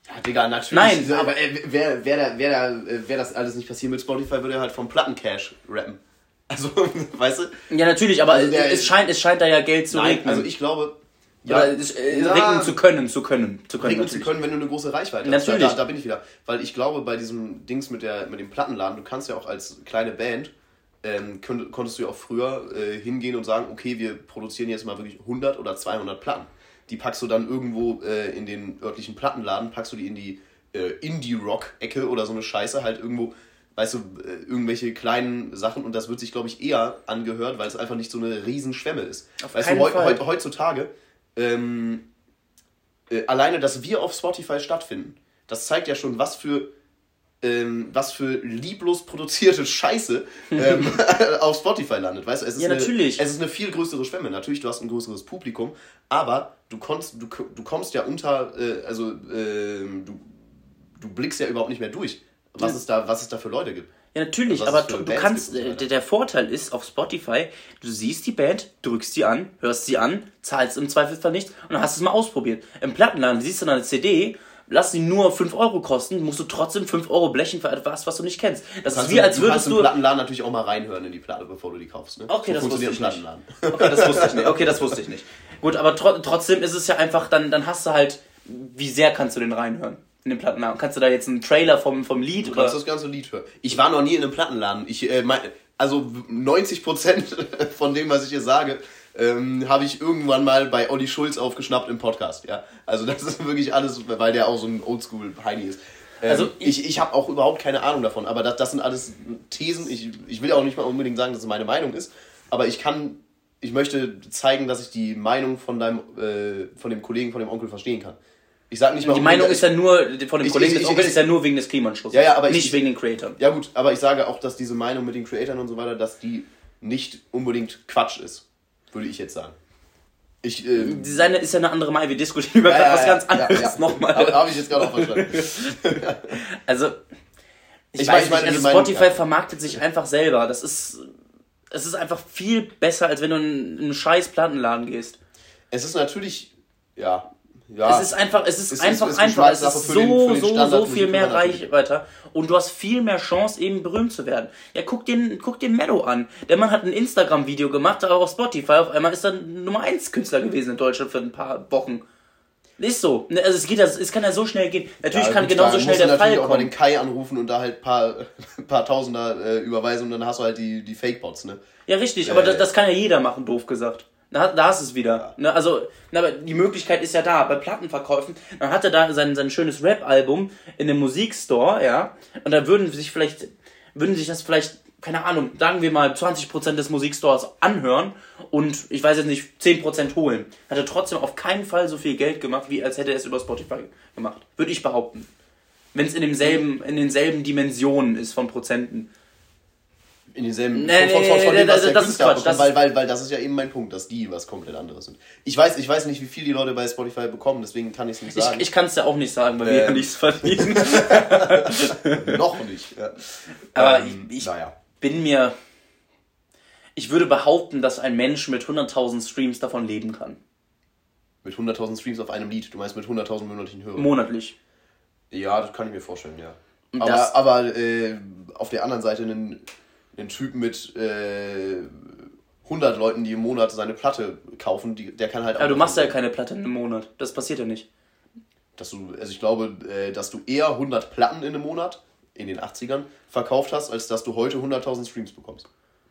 Ja, Digga, natürlich. Nein. aber äh, wer, wer, da, wer, da, äh, wer das alles nicht passieren mit Spotify, würde halt vom Plattencash rappen. Also, weißt du? Ja, natürlich, aber Also der- es, scheint, es scheint da ja Geld zu Nein, regnen. also ich glaube. Oder es, äh, Ja. regnen zu können, zu können, zu können. Regnen zu können, wenn du eine große Reichweite hast. Natürlich. Da, da bin ich wieder. Weil ich glaube, bei diesem Dings mit, der, mit dem Plattenladen, du kannst ja auch als kleine Band, ähm, könnt, konntest du ja auch früher äh, hingehen und sagen, okay, wir produzieren jetzt mal wirklich 100 oder 200 Platten. Die packst du dann irgendwo äh, in den örtlichen Plattenladen, packst du die in die äh, Indie-Rock-Ecke oder so eine Scheiße, halt irgendwo, weißt du, äh, irgendwelche kleinen Sachen und das wird sich, glaube ich, eher angehört, weil es einfach nicht so eine Riesenschwemme ist. Auf weißt du, Fall. heu, heutzutage, ähm, äh, alleine, dass wir auf Spotify stattfinden, das zeigt ja schon, was für ähm, was für lieblos produzierte Scheiße ähm, auf Spotify landet. Weißt du, es ist, Ja, eine, natürlich. es ist eine viel größere Schwemme. Natürlich, du hast ein größeres Publikum, aber du, konntest, du, du kommst ja unter, äh, also ähm, du, du blickst ja überhaupt nicht mehr durch, was, es, da, was es da für Leute gibt. Ja, natürlich, aber du, du kannst, so äh, der, Vorteil ist auf Spotify, du siehst die Band, drückst sie an, hörst sie an, zahlst im Zweifelsfall nichts und dann hast du es mal ausprobiert. Im Plattenladen siehst du dann eine CD, lass sie nur 5 Euro kosten, musst du trotzdem 5 Euro blechen für etwas, was du nicht kennst. Das ist Kannst wie du, als du würdest kannst im du... Plattenladen natürlich auch mal reinhören in die Platte, bevor du die kaufst. Ne? Okay, das wusste ich nicht. Okay, das wusste ich nicht. Okay, das wusste ich nicht. Gut, aber tro trotzdem ist es ja einfach, dann, dann hast du halt, wie sehr kannst du den reinhören in den Plattenladen? Kannst du da jetzt einen Trailer vom, vom Lied Du oder... kannst das ganze Lied hören. Ich war noch nie in einem Plattenladen. Ich, äh, mein, also 90% von dem, was ich hier sage, ähm, habe ich irgendwann mal bei Olli Schulz aufgeschnappt im Podcast. Ja, Also das ist wirklich alles, weil der auch so ein Oldschool-Heini ist. Ähm, also ich, ich, ich habe auch überhaupt keine Ahnung davon, aber das, das sind alles Thesen. Ich, ich will auch nicht mal unbedingt sagen, dass es meine Meinung ist, aber ich kann, ich möchte zeigen, dass ich die Meinung von deinem, äh, von dem Kollegen, von dem Onkel verstehen kann. Ich sag nicht mal. Die Meinung ist ja nur, von dem ich, Kollegen ich, des Onkels ist ja nur wegen des Klimaschutzes. Ja, ja, aber nicht wegen den Creatoren. Ja gut, aber ich sage auch, dass diese Meinung mit den Creatoren und so weiter, dass die nicht unbedingt Quatsch ist, würde ich jetzt sagen. Ich, äh, Seine ist ja eine andere Meinung. Wir diskutieren über ja, was ganz anderes ja, ja. nochmal. Habe ich jetzt gerade auch verstanden. also, ich, ich weiß meine, nicht, also Spotify Meinung, vermarktet sich einfach selber. Das ist, es ist einfach viel besser, als wenn du in einen scheiß Plattenladen gehst. Es ist natürlich, ja, ja, es ist einfach, es ist, es einfach, ist, einfach, es ist so, den, so, so viel mehr Reichweite und du hast viel mehr Chance, eben berühmt zu werden. Ja, guck den, guck den Meadow an. Der Mann hat ein Instagram-Video gemacht, aber auf Spotify auf einmal ist er Nummer 1 Künstler gewesen in Deutschland für ein paar Wochen. Ist so. Ne, also es geht, es kann ja so schnell gehen. Natürlich ja, kann genauso schnell der Fall kommen. auch mal den Kai anrufen und da halt paar, paar Tausender äh, überweisen und dann hast du halt die, die Fake-Bots, ne? Ja, richtig, aber äh, das, das kann ja jeder machen, doof gesagt. Da, da du es wieder. Ne, also, na, die Möglichkeit ist ja da. Bei Plattenverkäufen, dann hat er da sein, sein schönes Rap-Album in einem Musikstore, ja. Und da würden sich vielleicht, würden sich das vielleicht, keine Ahnung, sagen wir mal 20% des Musikstores anhören und ich weiß jetzt nicht, 10% holen. Hat er trotzdem auf keinen Fall so viel Geld gemacht, wie als hätte er es über Spotify gemacht. Würde ich behaupten. Wenn es in demselben, in denselben Dimensionen ist von Prozenten in denselben nee, von, von, von, nee, dem, was der das Künstler bekommt, weil, weil, weil das ist ja eben mein Punkt, dass die was komplett anderes sind. Ich weiß, ich weiß nicht, wie viel die Leute bei Spotify bekommen, deswegen kann ich es nicht sagen. Ich, ich kann es ja auch nicht sagen, weil ähm. wir ja nichts verdienen. Noch nicht. Ja. Aber ähm, ich, ich naja. bin mir... Ich würde behaupten, dass ein Mensch mit 100.000 Streams davon leben kann. Mit 100.000 Streams auf einem Lied? Du meinst mit 100.000 monatlichen Hörern? Monatlich. Ja, das kann ich mir vorstellen, ja. Aber, aber äh, auf der anderen Seite einen einen Typen mit äh, 100 Leuten, die im Monat seine Platte kaufen, die, der kann halt auch. Ja, du machst ja keine Platte im Monat. Das passiert ja nicht. Dass du, also ich glaube, äh, dass du eher 100 Platten in einem Monat in den 80ern verkauft hast, als dass du heute 100.000 Streams bekommst.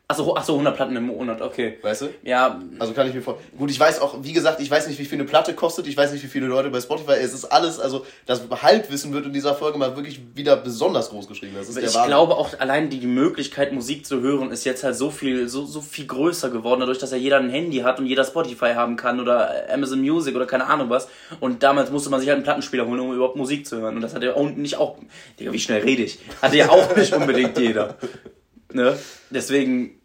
Achso, ach so, 100 Platten im Monat, okay. Weißt du? Ja. Also kann ich mir vorstellen. Gut, ich weiß auch, wie gesagt, ich weiß nicht, wie viel eine Platte kostet, ich weiß nicht, wie viele Leute bei Spotify, es ist alles, also das Halbwissen wird in dieser Folge mal wirklich wieder besonders groß geschrieben. Das ist ich glaube auch allein die Möglichkeit, Musik zu hören, ist jetzt halt so viel, so, so viel größer geworden, dadurch, dass ja jeder ein Handy hat und jeder Spotify haben kann oder Amazon Music oder keine Ahnung was. Und damals musste man sich halt einen Plattenspieler holen, um überhaupt Musik zu hören. Und das hat ja auch nicht auch, Digga, wie schnell rede ich? Hatte ja auch nicht unbedingt jeder. Ne? Deswegen,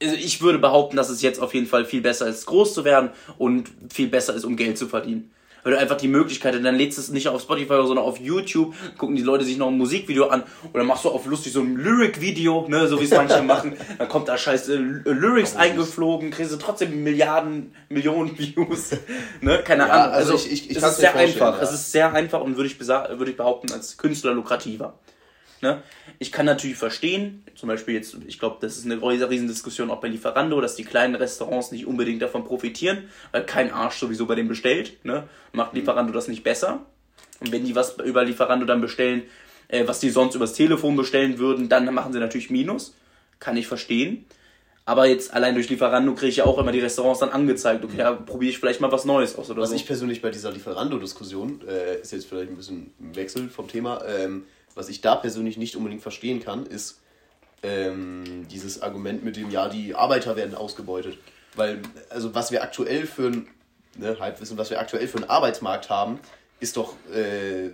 also ich würde behaupten, dass es jetzt auf jeden Fall viel besser ist, groß zu werden und viel besser ist, um Geld zu verdienen. Weil du einfach die Möglichkeit hast, dann lädst du es nicht auf Spotify, sondern auf YouTube, gucken die Leute sich noch ein Musikvideo an oder machst du auf lustig so ein Lyric-Video, ne, so wie es manche machen. Dann kommt da scheiß äh, Lyrics eingeflogen, kriegst du trotzdem Milliarden, Millionen Views, ne, keine ja, Ahnung. Also, also ich, ich, ich es ist sehr einfach. Ja. Es ist sehr einfach und würde ich, würde ich behaupten, als Künstler lukrativer. Ne? Ich kann natürlich verstehen, zum Beispiel jetzt, ich glaube, das ist eine Riesendiskussion auch bei Lieferando, dass die kleinen Restaurants nicht unbedingt davon profitieren, weil kein Arsch sowieso bei denen bestellt. Ne? Macht Lieferando das nicht besser? Und wenn die was über Lieferando dann bestellen, äh, was die sonst übers Telefon bestellen würden, dann machen sie natürlich Minus. Kann ich verstehen. Aber jetzt allein durch Lieferando kriege ich ja auch immer die Restaurants dann angezeigt. Okay, ja, probiere ich vielleicht mal was Neues aus oder was so. Was ich persönlich bei dieser Lieferando-Diskussion, äh, ist jetzt vielleicht ein bisschen ein Wechsel vom Thema, ähm, was ich da persönlich nicht unbedingt verstehen kann, ist ähm, dieses Argument mit dem, ja, die Arbeiter werden ausgebeutet. Weil, also was wir aktuell für ein, ne, Halbwissen, was wir aktuell für einen Arbeitsmarkt haben, ist doch äh,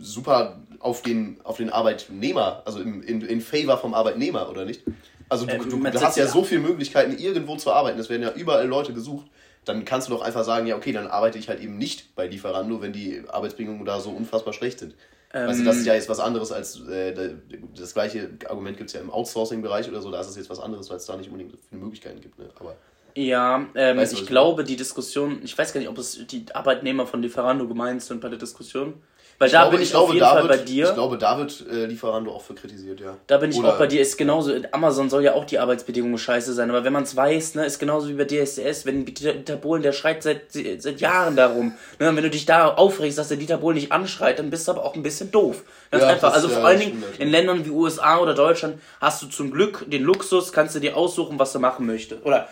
super auf den, auf den Arbeitnehmer, also im, in, in favor vom Arbeitnehmer, oder nicht? Also du, ähm, du, du hast ja so viele Möglichkeiten, irgendwo zu arbeiten. Es werden ja überall Leute gesucht. Dann kannst du doch einfach sagen, ja, okay, dann arbeite ich halt eben nicht bei Lieferando, wenn die Arbeitsbedingungen da so unfassbar schlecht sind. Ähm, also das ist ja jetzt was anderes als äh, das gleiche Argument gibt es ja im Outsourcing-Bereich oder so, da ist es jetzt was anderes, weil es da nicht unbedingt viele Möglichkeiten gibt. Ne? Aber ja, ähm, weißt du, ich glaube, die Diskussion, ich weiß gar nicht, ob es die Arbeitnehmer von Lieferando gemeint sind bei der Diskussion. Weil ich da glaube, bin ich, ich auf jeden Fall bei dir. Ich glaube, da wird äh, Lieferando auch für kritisiert, ja. Da bin ich Oder auch bei dir. Ist genauso, Amazon soll ja auch die Arbeitsbedingungen scheiße sein, aber wenn man es weiß, ne, ist genauso wie bei DSDS, wenn Dieter Bohlen, der schreit seit, seit Jahren darum. Ne, wenn du dich da aufregst, dass der Dieter Bohlen nicht anschreit, dann bist du aber auch ein bisschen doof. Ganz ja, einfach. Also vor ja, allen Dingen in Ländern wie USA oder Deutschland hast du zum Glück den Luxus, kannst du dir aussuchen, was du machen möchtest. Oder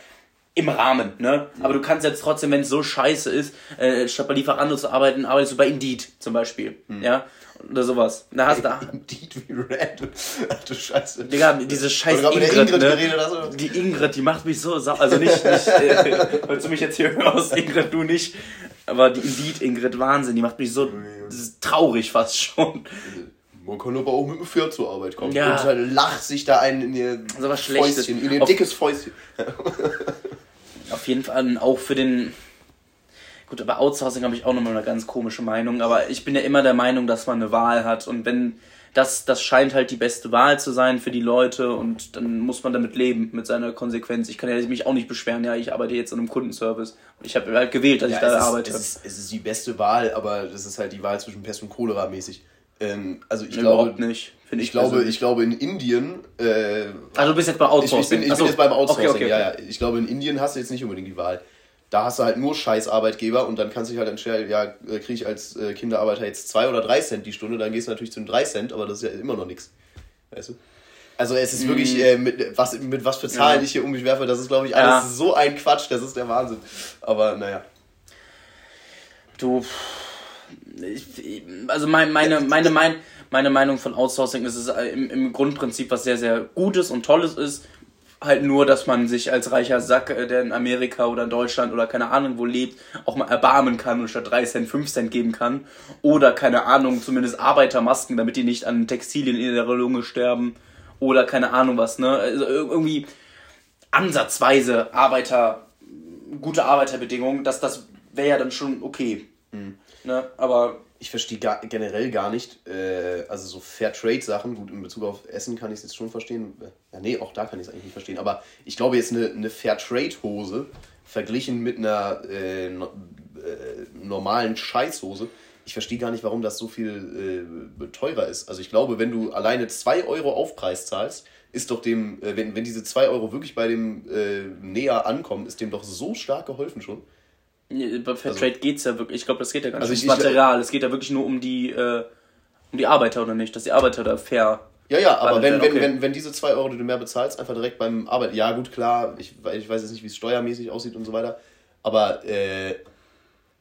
im Rahmen, ne? Aber du kannst jetzt trotzdem, wenn es so scheiße ist, äh, statt bei Lieferando zu arbeiten, arbeitest du bei Indeed zum Beispiel, mhm. ja? Oder sowas. Da hast du. Indeed wie random. Ach du Scheiße. Digga, diese scheiß Oder mit Ingrid, der Ingrid ne? geredet hast, oder? Die Ingrid, die macht mich so sau. Also nicht, nicht äh, weil du mich jetzt hier hörst, Ingrid, du nicht. Aber die Indeed Ingrid, Wahnsinn, die macht mich so das ist traurig fast schon. Man kann aber auch mit dem Pferd zur Arbeit kommen. Ja. Und halt lacht sich da einen in ihr So was Schlechtes. Fäustchen, in ihr Auf- dickes Fäustchen. Auf jeden Fall auch für den. Gut, aber Outsourcing habe ich auch nochmal eine ganz komische Meinung. Aber ich bin ja immer der Meinung, dass man eine Wahl hat. Und wenn das, das scheint halt die beste Wahl zu sein für die Leute und dann muss man damit leben, mit seiner Konsequenz. Ich kann ja mich auch nicht beschweren, ja, ich arbeite jetzt in einem Kundenservice. Und ich habe halt gewählt, dass ich da es, arbeite. ist, es, ist, es ist die beste Wahl, aber das ist halt die Wahl zwischen Pest und Cholera mäßig. Ähm, also ich Überhaupt glaube, nicht, finde ich. ich glaube, persönlich. ich glaube in Indien, äh, Ah, du bist jetzt bei ich, Outsourcing. ich, bin, ich so. bin jetzt beim Outsourcing, Okay, okay, ja, okay. ja. Ich glaube in Indien hast du jetzt nicht unbedingt die Wahl. Da hast du halt nur scheiß Arbeitgeber und dann kannst du dich halt entscheiden, ja, äh, kriege ich als äh, Kinderarbeiter jetzt zwei oder drei Cent die Stunde, dann gehst du natürlich zu den drei Cent, aber das ist ja immer noch nichts. Weißt du? Also es ist wirklich, äh, mit, was, mit was für Zahlen. Ja. ich hier um mich werfe, das ist glaube ich Ja. alles so ein Quatsch, das ist der Wahnsinn. Aber naja. Du. Ich, also mein, meine, meine, mein, meine Meinung von Outsourcing ist es im, im Grundprinzip was sehr, sehr Gutes und Tolles ist. Halt nur, dass man sich als reicher Sack, äh, der in Amerika oder in Deutschland oder keine Ahnung wo lebt, auch mal erbarmen kann und statt 3 Cent 5 Cent geben kann. Oder keine Ahnung, zumindest Arbeitermasken, damit die nicht an Textilien in ihrer Lunge sterben. Oder keine Ahnung was, ne? Also ir- irgendwie ansatzweise Arbeiter, gute Arbeiterbedingungen, das, das wäre ja dann schon okay. Ne? Aber ich verstehe gar, generell gar nicht, äh, also so Fairtrade-Sachen, gut, in Bezug auf Essen kann ich es jetzt schon verstehen. Ja, nee, auch da kann ich es eigentlich nicht verstehen. Aber ich glaube jetzt eine, eine Fairtrade-Hose verglichen mit einer äh, no, äh, normalen Scheißhose, ich verstehe gar nicht, warum das so viel äh, teurer ist. Also ich glaube, wenn du alleine 2 Euro Aufpreis zahlst, ist doch dem, äh, wenn, wenn diese 2 Euro wirklich bei dem äh, näher ankommen, ist dem doch so stark geholfen schon. Bei Fairtrade geht's ja wirklich, ich glaube, das geht ja gar nicht Also ums ich- Material, es geht ja wirklich nur um die, äh, um die Arbeiter oder nicht, dass die Arbeiter da fair. Ja, ja, aber wenn, wenn, okay. wenn, wenn diese 2 Euro, die du mehr bezahlst, einfach direkt beim Arbeit. Ja, gut, klar, ich, ich weiß jetzt nicht, wie es steuermäßig aussieht und so weiter. Aber äh,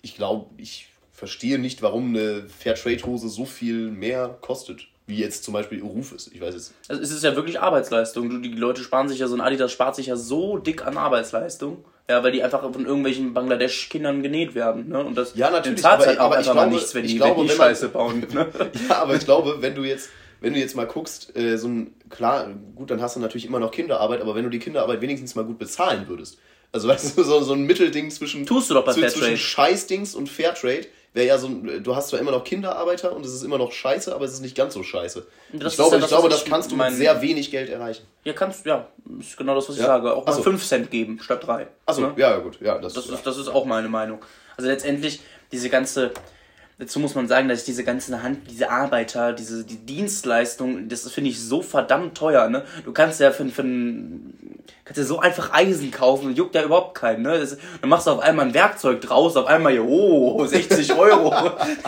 ich glaube, ich verstehe nicht, warum eine Fairtrade-Hose so viel mehr kostet, wie jetzt zum Beispiel ihr Ruf ist. Ich weiß jetzt. Also es ist ja wirklich Arbeitsleistung. Du, die Leute sparen sich ja, so ein Adidas spart sich ja so dick an Arbeitsleistung. Ja, weil die einfach von irgendwelchen Bangladesch-Kindern genäht werden. Ne? Und das Ja, natürlich, aber- halt auch einfach mal glaube- nichts, wenn ich die, glaube, wenn die Scheiße bauen. Ne? Ja, aber ich glaube, wenn du jetzt, wenn du jetzt mal guckst, äh, so ein, klar, gut, dann hast du natürlich immer noch Kinderarbeit, aber wenn du die Kinderarbeit wenigstens mal gut bezahlen würdest. Also weißt du, so, so ein Mittelding zwischen, Tust du doch bei Fairtrade. zwischen Scheißdings und Fairtrade wäre ja so ein, du hast zwar immer noch Kinderarbeiter und es ist immer noch scheiße, aber es ist nicht ganz so scheiße. Das ich glaube, ja ich das, glaube, was das ich kannst du mit sehr wenig Geld erreichen. Ja, kannst du, ja, ist genau das, was ich Ja. sage. Auch mal Ach so. 5 Cent geben statt 3. Achso, ne? ja, ja, gut, ja, das, Das ist, das ist auch meine Meinung. Also letztendlich, diese ganze, dazu muss man sagen, dass diese ganzen Hand, diese Arbeiter, diese die Dienstleistung, das finde ich so verdammt teuer, ne? Du kannst ja für, für kannst ja so einfach Eisen kaufen, juckt ja überhaupt keinen, ne? Das, dann machst du auf einmal ein Werkzeug draus, auf einmal, oh, 60 Euro.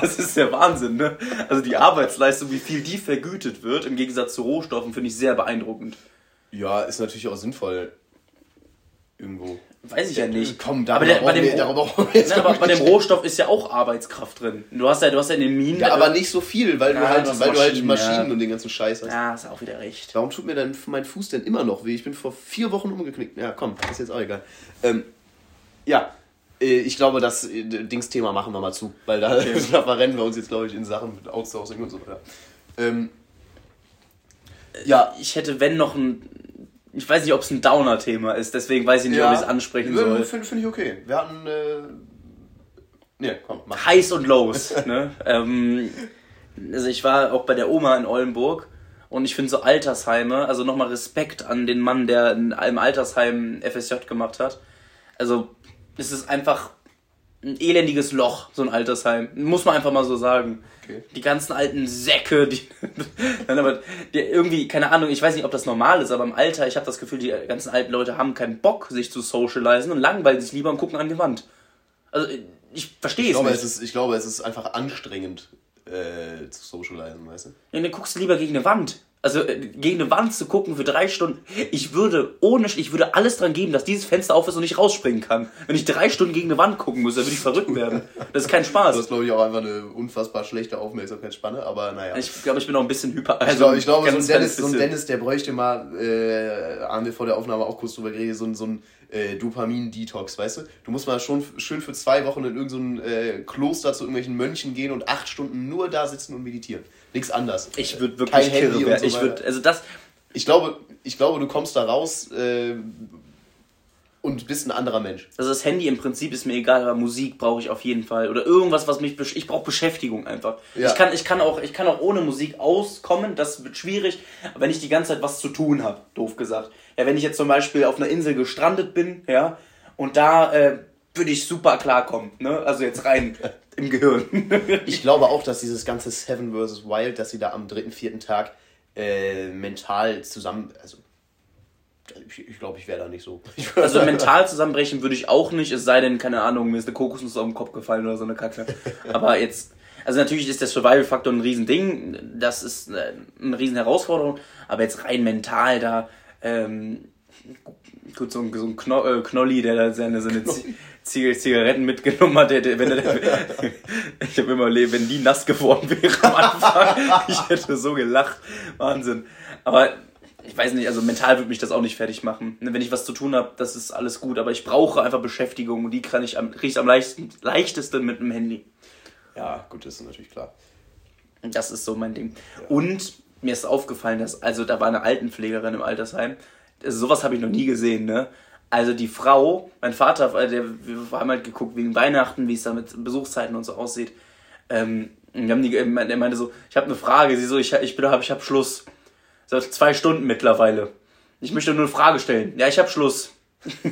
das ist der Wahnsinn, ne? Also die Arbeitsleistung, wie viel die vergütet wird, im Gegensatz zu Rohstoffen, finde ich sehr beeindruckend. ja, ist natürlich auch sinnvoll. Irgendwo. Weiß ich ja nicht. Komm, aber der, bei dem, wir- darüber Na, aber wirklich bei dem Rohstoff ist ja auch Arbeitskraft drin. Du hast ja, du hast ja in den Minen. Ja, aber nicht so viel, weil Ja, du halt, du hast weil du halt Maschinen, Maschinen ja. und den ganzen Scheiß hast. Ja, ist auch wieder recht. Warum tut mir denn mein Fuß denn immer noch weh? Ich bin vor vier Wochen umgeknickt. Ja, komm, ist jetzt auch egal. Ähm, ja, äh, ich glaube, das äh, Dingsthema machen wir mal zu, weil da, da verrennen wir uns jetzt, glaube ich, in Sachen mit Outsourcing und so weiter. Ähm, Ja, ich hätte, wenn noch ein. Ich weiß nicht, ob es ein Downer-Thema ist, deswegen weiß ich nicht, ob ich es ansprechen soll. Finde find ich okay. Wir hatten. Äh, ne, komm, mach. Highs und Lows. ne? ähm, also ich war auch bei der Oma in Oldenburg und ich finde so Altersheime, also nochmal Respekt an den Mann, der in einem Altersheim FSJ gemacht hat. Also es ist einfach ein elendiges Loch, so ein Altersheim. Muss man einfach mal so sagen. Okay. Die ganzen alten Säcke, die, Nein, aber die irgendwie, keine Ahnung, ich weiß nicht, ob das normal ist, aber im Alter, ich habe das Gefühl, die ganzen alten Leute haben keinen Bock, sich zu socialisen und langweilen sich lieber und gucken an die Wand. Also ich verstehe Ich es glaube, nicht. es ist, ich glaube, es ist einfach anstrengend äh, zu socialisen, weißt du? Ja, dann guckst du lieber gegen eine Wand. Also äh, gegen eine Wand zu gucken für drei Stunden. Ich würde ohne, ich würde alles dran geben, dass dieses Fenster auf ist und ich rausspringen kann. Wenn ich drei Stunden gegen eine Wand gucken muss, dann würde ich verrückt werden. Das ist kein Spaß. Das ist, glaube ich, auch einfach eine unfassbar schlechte Aufmerksamkeitsspanne, aber naja. Ich glaube, ich bin auch ein bisschen hyper. Also, ich glaube, ich glaube so, ein Dennis, so ein Dennis, der bräuchte mal, äh, haben wir vor der Aufnahme auch kurz drüber geredet, so, ein so ein äh, Dopamin-Detox, weißt du? Du musst mal schon schön für zwei Wochen in irgendein so äh, Kloster zu irgendwelchen Mönchen gehen und acht Stunden nur da sitzen und meditieren. Nichts anders. Ich würde wirklich Kein Handy und so ich würde, also das. Ich glaube, ich glaube, du kommst da raus äh, und bist ein anderer Mensch. Also das Handy im Prinzip ist mir egal, aber Musik brauche ich auf jeden Fall oder irgendwas, was mich ich brauche Beschäftigung einfach. Ja. Ich kann ich kann auch ich kann auch ohne Musik auskommen, das wird schwierig, wenn ich die ganze Zeit was zu tun habe, doof gesagt. Ja, wenn ich jetzt zum Beispiel auf einer Insel gestrandet bin, ja, und da äh, würde ich super klarkommen, ne? Also jetzt rein im Gehirn. ich glaube auch, dass dieses ganze Seven vs. Wild, dass sie da am dritten, vierten Tag äh, mental zusammen, also ich, ich glaube, ich wäre da nicht so. Also mental zusammenbrechen würde ich auch nicht, es sei denn, keine Ahnung, mir ist eine Kokosnuss auf den Kopf gefallen oder so eine Kacke. Aber jetzt, also natürlich ist der Survival-Faktor ein Riesending, das ist äh, eine riesen Herausforderung, aber jetzt rein mental da, ähm, gut, so ein, so ein Kno äh, Knolli, der da seine, seine Zigaretten mitgenommen hat, der, wenn er, ich habe immer erlebt, wenn die nass geworden wäre am Anfang, ich hätte so gelacht, Wahnsinn. Aber ich weiß nicht, also mental würde mich das auch nicht fertig machen. Wenn ich was zu tun habe, das ist alles gut, aber ich brauche einfach Beschäftigung und die kann ich am, kriege ich am leichtesten, leichtesten mit dem Handy. Ja, gut, das ist natürlich klar. Das ist so mein Ding. Ja. Und mir ist aufgefallen, dass, also da war eine Altenpflegerin im Altersheim, also sowas habe ich noch nie gesehen, ne? Also die Frau, mein Vater, äh, der, wir haben halt geguckt wegen Weihnachten, wie es da mit Besuchszeiten und so aussieht. Ähm, wir haben die, er meinte so, ich habe eine Frage, sie so, ich, ich bin, hab, ich habe Schluss. Seit zwei Stunden mittlerweile. Ich möchte nur eine Frage stellen. Ja, ich habe Schluss.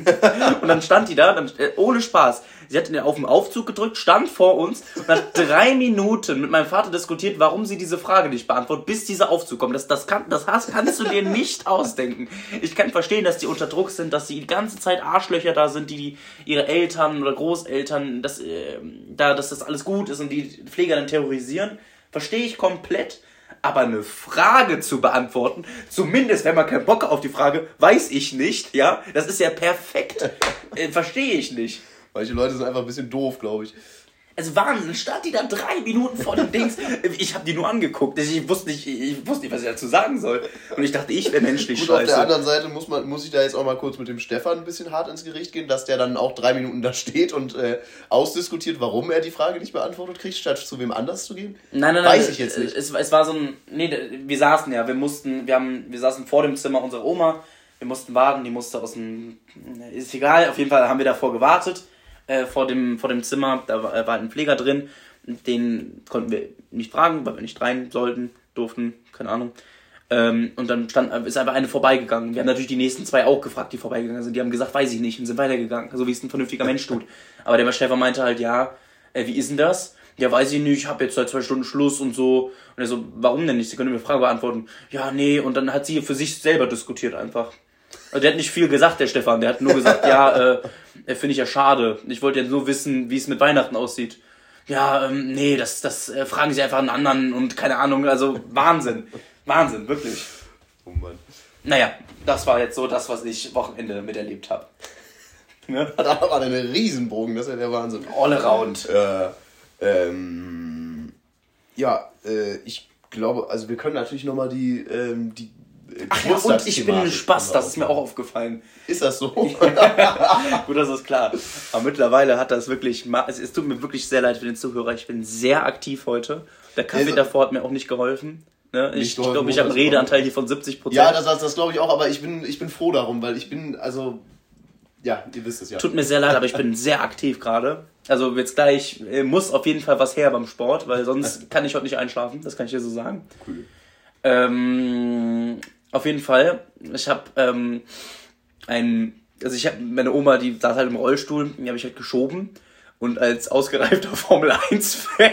und dann stand die da, dann, äh, ohne Spaß. Sie hat auf den Aufzug gedrückt, stand vor uns und hat drei Minuten mit meinem Vater diskutiert, warum sie diese Frage nicht beantwortet, bis dieser Aufzug kommt. Das, das, kann, das kannst du dir nicht ausdenken. Ich kann verstehen, dass die unter Druck sind, dass sie die ganze Zeit Arschlöcher da sind, die, die ihre Eltern oder Großeltern, dass, äh, da, dass das alles gut ist und die Pfleger dann terrorisieren. Verstehe ich komplett aber eine Frage zu beantworten, zumindest wenn man keinen Bock auf die Frage, weiß ich nicht, ja, das ist ja perfekt. äh, Verstehe ich nicht. Manche Leute sind einfach ein bisschen doof, glaube ich. Also Wahnsinn, stand die da drei Minuten vor dem Dings. Ich habe die nur angeguckt. Ich wusste, nicht, ich wusste nicht, was ich dazu sagen soll. Und ich dachte, ich wäre menschlich Gut, scheiße. Auf der anderen Seite muss, man, muss ich da jetzt auch mal kurz mit dem Stefan ein bisschen hart ins Gericht gehen, dass der dann auch drei Minuten da steht und äh, ausdiskutiert, warum er die Frage nicht beantwortet kriegt, statt zu wem anders zu gehen. Nein, nein, nein. Weiß ich jetzt nicht. Es, es war so ein... Nee, wir saßen ja. Wir mussten... Wir, haben, wir saßen vor dem Zimmer unserer Oma. Wir mussten warten. Die musste aus dem... Ist egal. Auf jeden Fall haben wir davor gewartet äh, vor, dem, vor dem Zimmer. Da war, äh, war ein Pfleger drin. Den konnten wir nicht fragen, weil wir nicht rein sollten, durften, keine Ahnung. Ähm, und dann stand, ist einfach eine vorbeigegangen. Wir haben natürlich die nächsten zwei auch gefragt, die vorbeigegangen sind. Die haben gesagt, weiß ich nicht, und sind weitergegangen, so wie es ein vernünftiger Mensch tut. Aber der Stefan meinte halt, ja, äh, wie ist denn das? Ja, weiß ich nicht, ich habe jetzt seit zwei Stunden Schluss und so. Und er so, warum denn nicht? Sie können mir Frage beantworten. Ja, nee, und dann hat sie für sich selber diskutiert einfach. Also der hat nicht viel gesagt, der Stefan. Der hat nur gesagt, ja, äh, finde ich ja schade. Ich wollte ja nur wissen, wie es mit Weihnachten aussieht. Ja, ähm, nee, das, das äh, fragen sie einfach einen anderen und keine Ahnung. Also Wahnsinn. Wahnsinn, wirklich. Oh Mann. Naja, das war jetzt so das, was ich Wochenende miterlebt habe. Ne? Da war eine Riesenbogen, das ist ja der Wahnsinn. All around. Äh, ähm, ja, äh, ich glaube, also wir können natürlich nochmal die, ähm, die Ach ja, und ich bin ein Spaß, das ist mir auch aufgefallen. Ist das so? Gut, das ist klar. Aber mittlerweile hat das wirklich, es, es tut mir wirklich sehr leid für den Zuhörer. Ich bin sehr aktiv heute. Der Kaffee also, davor hat mir auch nicht geholfen. Ne? Ich glaube, ich habe einen Redeanteil hier von 70% Ja, das, das, das glaube ich auch, aber ich bin, ich bin froh darum, weil ich bin, also, ja, ihr wisst es ja. Tut mir sehr leid, aber ich bin sehr aktiv gerade. Also jetzt gleich äh, muss auf jeden Fall was her beim Sport, weil sonst kann ich heute nicht einschlafen, das kann ich dir so sagen. Cool. Ähm, auf jeden Fall, ich habe ähm, ein, also ich habe meine Oma, die saß halt im Rollstuhl, die habe ich halt geschoben und als ausgereifter Formel 1 Fan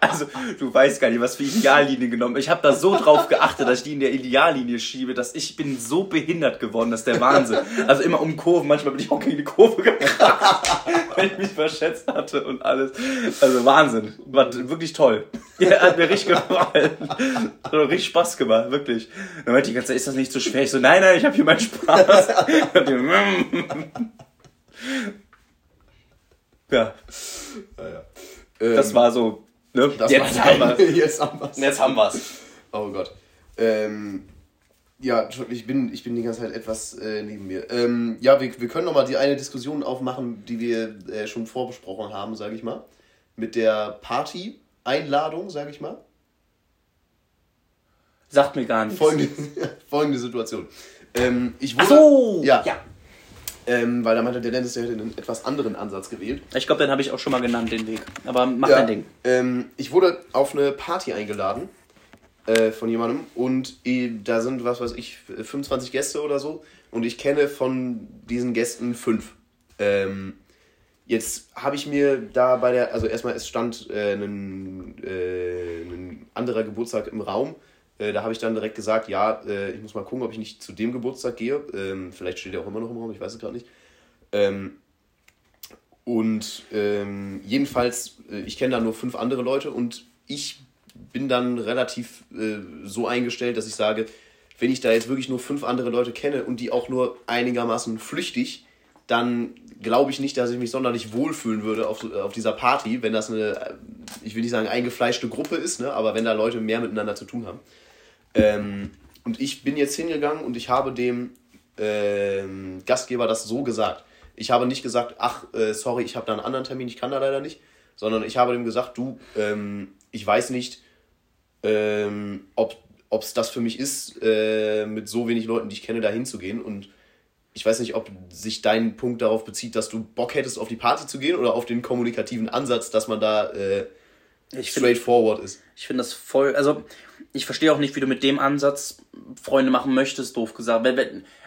Also, du weißt gar nicht, was für Ideallinie genommen. Ich habe da so drauf geachtet, dass ich die in der Ideallinie schiebe, dass ich bin so behindert geworden, das ist der Wahnsinn. Also immer um Kurven, manchmal bin ich auch gegen die Kurve gekracht, weil ich mich verschätzt hatte und alles. Also Wahnsinn. War wirklich toll. Ja, hat mir richtig gefallen. Hat mir richtig Spaß gemacht, wirklich. Dann meinte ich die ganze Zeit, ist das nicht so schwer? Ich so, nein, nein, ich habe hier meinen Spaß. ja. Das war so, ne? Das jetzt, haben wir, jetzt haben wir's. jetzt haben wir's. Oh Gott. Ähm, ja, ich bin, ich bin die ganze Zeit etwas äh, neben mir. Ähm, ja, wir, wir können nochmal die eine Diskussion aufmachen, die wir äh, schon vorbesprochen haben, sage ich mal. Mit der Party-Einladung, sage ich mal. Sagt mir gar nichts. Folgende, folgende Situation. Ähm, ich Ach wurde, so! Ja. ja. Ähm, weil da meinte der Dennis, der hätte einen etwas anderen Ansatz gewählt. Ich glaube, den habe ich auch schon mal genannt, den Weg. Aber mach Ja, dein Ding. Ähm, ich wurde auf eine Party eingeladen äh, von jemandem und äh, da sind, was weiß ich, 25 Gäste oder so und ich kenne von diesen Gästen fünf. Ähm, jetzt habe ich mir da bei der, also erstmal, es stand äh, ein, äh, ein anderer Geburtstag im Raum. Äh, da habe ich dann direkt gesagt, ja, äh, ich muss mal gucken, ob ich nicht zu dem Geburtstag gehe. Ähm, vielleicht steht er auch immer noch im Raum, ich weiß es gerade nicht. Ähm, und ähm, jedenfalls, äh, ich kenne da nur fünf andere Leute und ich bin dann relativ äh, so eingestellt, dass ich sage, wenn ich da jetzt wirklich nur fünf andere Leute kenne und die auch nur einigermaßen flüchtig, dann glaube ich nicht, dass ich mich sonderlich wohlfühlen würde auf, auf dieser Party, wenn das eine, äh, ich will nicht sagen eingefleischte Gruppe ist, ne, aber wenn da Leute mehr miteinander zu tun haben. Ähm, und ich bin jetzt hingegangen und ich habe dem ähm, Gastgeber das so gesagt. Ich habe nicht gesagt, ach, äh, sorry, ich habe da einen anderen Termin, ich kann da leider nicht, sondern ich habe dem gesagt, du, ähm, ich weiß nicht, ähm, ob es das für mich ist, äh, mit so wenig Leuten, die ich kenne, da hinzugehen. Und ich weiß nicht, ob sich dein Punkt darauf bezieht, dass du Bock hättest, auf die Party zu gehen oder auf den kommunikativen Ansatz, dass man da äh, Ich finde straightforward ist. ich find das voll. Also, ich verstehe auch nicht, wie du mit dem Ansatz Freunde machen möchtest, doof gesagt.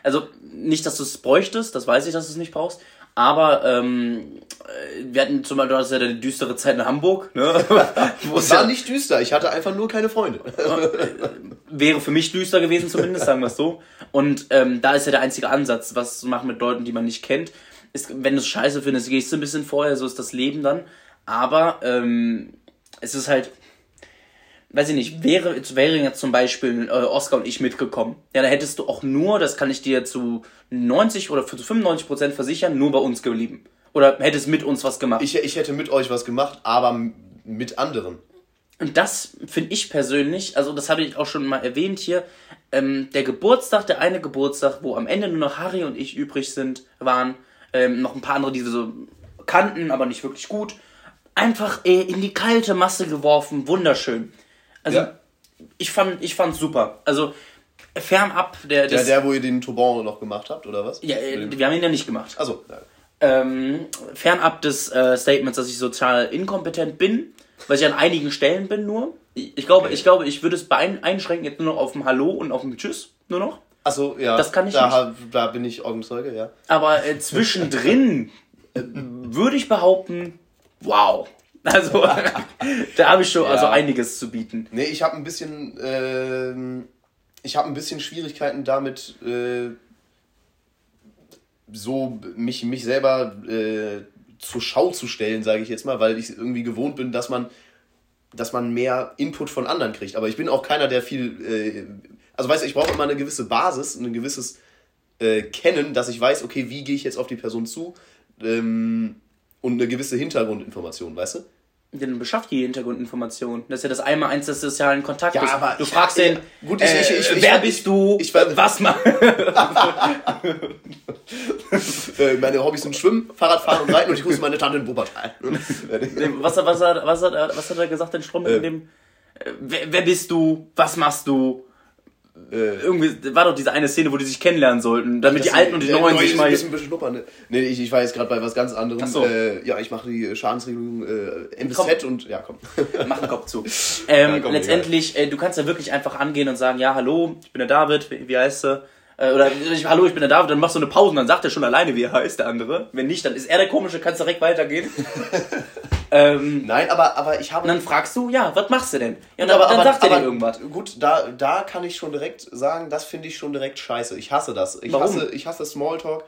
Also, nicht, dass du es bräuchtest, das weiß ich, dass du es nicht brauchst. Aber ähm, äh, wir hatten zum Beispiel, du hast ja eine düstere Zeit in Hamburg, ne? Es war ja, nicht düster, ich hatte einfach nur keine Freunde. wäre für mich düster gewesen zumindest, sagen wir es so. Und ähm, da ist ja der einzige Ansatz, was zu machen mit Leuten, die man nicht kennt. Ist, wenn du es scheiße findest, gehst du ein bisschen vorher, so ist das Leben dann. Aber ähm, es ist halt, weiß ich nicht, wäre, wäre jetzt zum Beispiel äh, Oscar und ich mitgekommen, ja, da hättest du auch nur, das kann ich dir zu 90 oder zu 95 Prozent versichern, nur bei uns geblieben. Oder hättest mit uns was gemacht. Ich, ich hätte mit euch was gemacht, aber mit anderen. Und das finde ich persönlich, also das habe ich auch schon mal erwähnt hier, ähm, der Geburtstag, der eine Geburtstag, wo am Ende nur noch Harry und ich übrig sind, waren, ähm, noch ein paar andere, die wir so kannten, aber nicht wirklich gut, einfach äh, in die kalte Masse geworfen, wunderschön. Also Ja. ich fand, ich fand's super. Also fernab der, Der, der, wo ihr den Tourbon noch gemacht habt, oder was? ja, äh, wir haben ihn ja nicht gemacht. Achso, ja. ähm, fernab des äh, Statements, dass ich sozial inkompetent bin, weil ich an einigen Stellen bin nur. Ich, glaube, Okay. ich glaube, ich würde es bein einschränken jetzt nur noch auf ein Hallo und auf ein Tschüss, nur noch. Achso, ja. Das kann ich da, nicht. Da bin ich Augenzeuge, ja. Aber äh, zwischendrin würde ich behaupten, wow. Also da habe ich schon also Ja. einiges zu bieten. Nee, ich habe ein bisschen, ähm, ich habe ein bisschen Schwierigkeiten damit, äh, so mich, mich selber äh, zur Schau zu stellen, sage ich jetzt mal, weil ich irgendwie gewohnt bin, dass man, dass man mehr Input von anderen kriegt. Aber ich bin auch keiner, der viel, äh, also weißt du, ich brauche immer eine gewisse Basis, ein gewisses äh, Kennen, dass ich weiß, okay, wie gehe ich jetzt auf die Person zu ähm, und eine gewisse Hintergrundinformation, weißt du? Dann beschafft die Hintergrundinformation. Das ist ja das einmal eins des sozialen Kontaktes. Ja, aber du ich- fragst den, gut, ich- äh, ich- ich- wer bist du? ich war- was machst Äh, meine Hobbys sind Schwimmen, Fahrradfahren und Reiten und ich grüße meine Tante in Wuppertal. Was, hat- was, hat, was, hat, er- was hat er gesagt, den Strom in dem? Äh, wer, wer bist du? Was machst du? Äh, Irgendwie war doch diese eine Szene, wo die sich kennenlernen sollten, damit die Alten und die Neuen ich sich ein mal. bisschen beschnuppern. Ne? Nee, ich, ich war jetzt gerade bei was ganz anderem. So. Äh, ja, ich mache die Schadensregelung äh, MZ Komm. und ja, komm. Mach den Kopf zu. Ähm, Ja, komm, letztendlich, äh, du kannst ja wirklich einfach angehen und sagen, ja, hallo, ich bin der David, wie, wie heißt du? Äh, oder ich, hallo, ich bin der David, dann machst du eine Pause und dann sagt er schon alleine, wie er heißt, der andere. Wenn nicht, dann ist er der Komische, kannst direkt weitergehen. ähm, Nein, aber, aber ich habe. und dann fragst du, ja, was machst du denn? Ja, und aber, dann, aber, sagt er aber, dir irgendwas. Gut, da, da kann ich schon direkt sagen, das finde ich schon direkt scheiße. Ich hasse das. Ich Warum? hasse, ich hasse Smalltalk.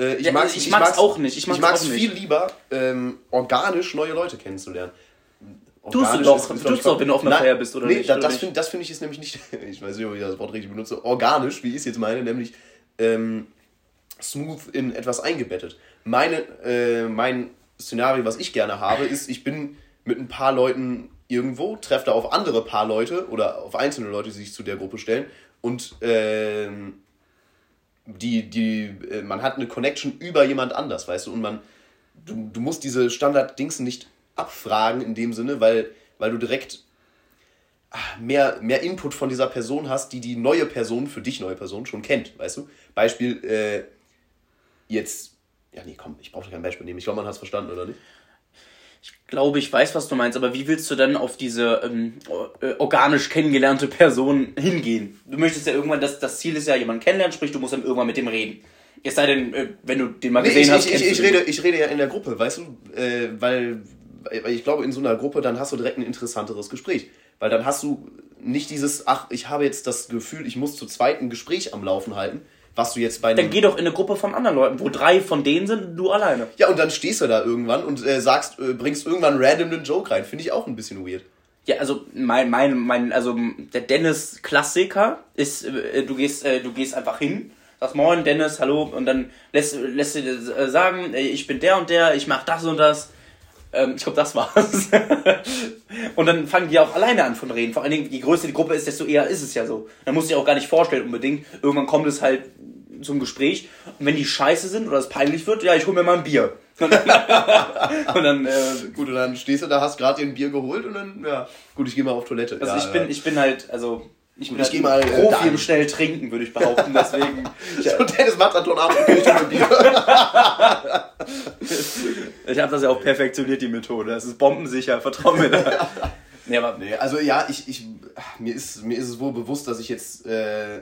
Äh, ich Ja, mag's, ich mag's auch nicht. Ich Ich mag's nicht. viel lieber, ähm, organisch neue Leute kennenzulernen. Tust du doch. ist- Tust doch, wenn du auf einer Nein, Feier bist, oder nee, nicht, oder das finde find ich ist nämlich nicht, ich weiß nicht, ob ich das Wort richtig benutze, organisch, wie ich es jetzt meine, nämlich ähm, smooth in etwas eingebettet. Meine, äh, mein Szenario, was ich gerne habe, ist, ich bin mit ein paar Leuten irgendwo, treffe da auf andere paar Leute oder auf einzelne Leute, die sich zu der Gruppe stellen und ähm, die, die, äh, man hat eine Connection über jemand anders, weißt du, und man, du, du musst diese Standard-Dings nicht abfragen in dem Sinne, weil, weil du direkt ah, mehr, mehr Input von dieser Person hast, die die neue Person, für dich neue Person, schon kennt, weißt du? Beispiel, äh, jetzt, ja nee, komm, ich brauche kein Beispiel nehmen, ich glaube, man hat es verstanden, oder nicht? Ich glaube, ich weiß, was du meinst, aber wie willst du dann auf diese ähm, äh, organisch kennengelernte Person hingehen? Du möchtest ja irgendwann, das, das Ziel ist ja, jemanden kennenlernen, sprich, du musst dann irgendwann mit dem reden. Es sei denn, äh, wenn du den mal Nee, gesehen ich, hast, ich, ich, ich, rede, ich rede ja in der Gruppe, weißt du, äh, weil, weil ich glaube, in so einer Gruppe, dann hast du direkt ein interessanteres Gespräch. Weil dann hast du nicht dieses, ach, ich habe jetzt das Gefühl, ich muss zu zweit ein Gespräch am Laufen halten, was du jetzt bei. Dann geh doch in eine Gruppe von anderen Leuten, wo drei von denen sind und du alleine. Ja, und dann stehst du da irgendwann und äh, sagst, äh, bringst irgendwann random einen Joke rein. Finde ich auch ein bisschen weird. Ja, also mein, mein, mein, also der Dennis Klassiker ist, äh, du gehst, äh, du gehst einfach hin, sagst Moin Dennis, hallo, und dann lässt, lässt du dir äh, sagen, ich bin der und der, ich mach das und das. Ähm, ich glaube, das war's. und dann fangen die auch alleine an von reden. Vor allen Dingen, je größer die Gruppe ist, desto eher ist es ja so. Dann musst du dir auch gar nicht vorstellen unbedingt. Irgendwann kommt es halt zum Gespräch. Und wenn die scheiße sind oder es peinlich wird, ja, ich hol mir mal ein Bier. und dann, äh, Gut, und dann stehst du da, hast gerade dir ein Bier geholt und dann, ja, gut, ich gehe mal auf Toilette. Also ja, ich bin, ja. ich bin halt, also ich ich halt geh mal, äh, Profi dahin. im schnell trinken, würde ich behaupten. Deswegen, ich, Und Dennis Marathon abend und ich ein Bier. ich habe das ja auch perfektioniert, die Methode. Das ist bombensicher, vertrau mir da. Nee, aber Nee, also ja, ich, ich, mir, ist, mir ist es wohl bewusst, dass ich jetzt äh,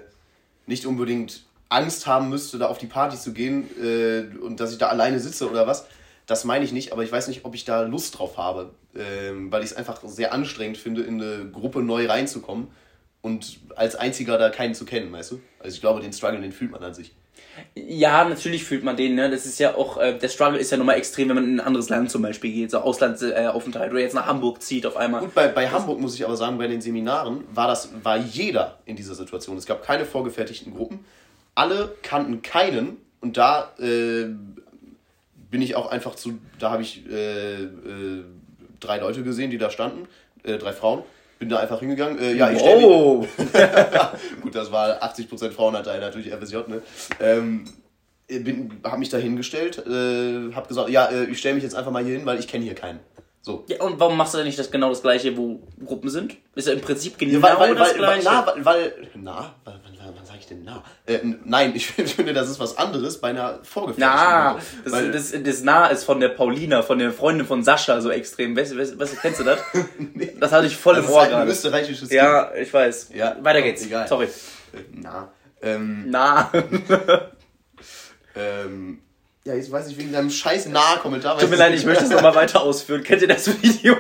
nicht unbedingt Angst haben müsste, da auf die Party zu gehen äh, und dass ich da alleine sitze oder was. Das meine ich nicht, aber ich weiß nicht, ob ich da Lust drauf habe, ähm, weil ich es einfach sehr anstrengend finde, in eine Gruppe neu reinzukommen und als einziger da keinen zu kennen, weißt du? Also ich glaube, den Struggle, den fühlt man an sich. ja, natürlich fühlt man den, ne? Das ist ja auch, äh, der Struggle ist ja nochmal extrem, wenn man in ein anderes Land zum Beispiel geht, so Auslandsaufenthalt oder jetzt nach Hamburg zieht auf einmal. Gut, bei, bei Hamburg muss ich aber sagen, bei den Seminaren war das, war jeder in dieser Situation. Es gab keine vorgefertigten Gruppen. Alle kannten keinen und da äh, bin ich auch einfach zu, da habe ich äh, äh, drei Leute gesehen, die da standen, äh, drei Frauen. Bin da einfach hingegangen. Äh, ja, ich oh! Gut, das war 80% Frauenanteil, natürlich FSJ, ne? Ähm, bin, hab mich da hingestellt, äh, hab gesagt, ja, äh, ich stelle mich jetzt einfach mal hier hin, weil ich kenne hier keinen. So. Ja, und warum machst du denn nicht das genau das gleiche, wo Gruppen sind? Ist ja im Prinzip genau Ja, weil, weil, das weil, weil, gleiche. na, weil, na, wann, sage ich denn na? Äh, nein, ich finde, das ist was anderes bei einer vorgefertigten Na, das, Weil- das, das nah ist von der Paulina, von der Freundin von Sascha so extrem. Weißt, du- weißt, weißt, kennst du das? Das hatte ich voll das im ist Ohr halt ein österreichisches Ja, ich weiß. Ja, Weiter geht's. egal. Sorry. Kind. Na. Ähm, Na. ähm, ja, jetzt weiß ich wegen deinem scheiß Na-Kommentar. Tut mir leid, ich möchte es nochmal weiter ausführen. Kennt ihr das Video?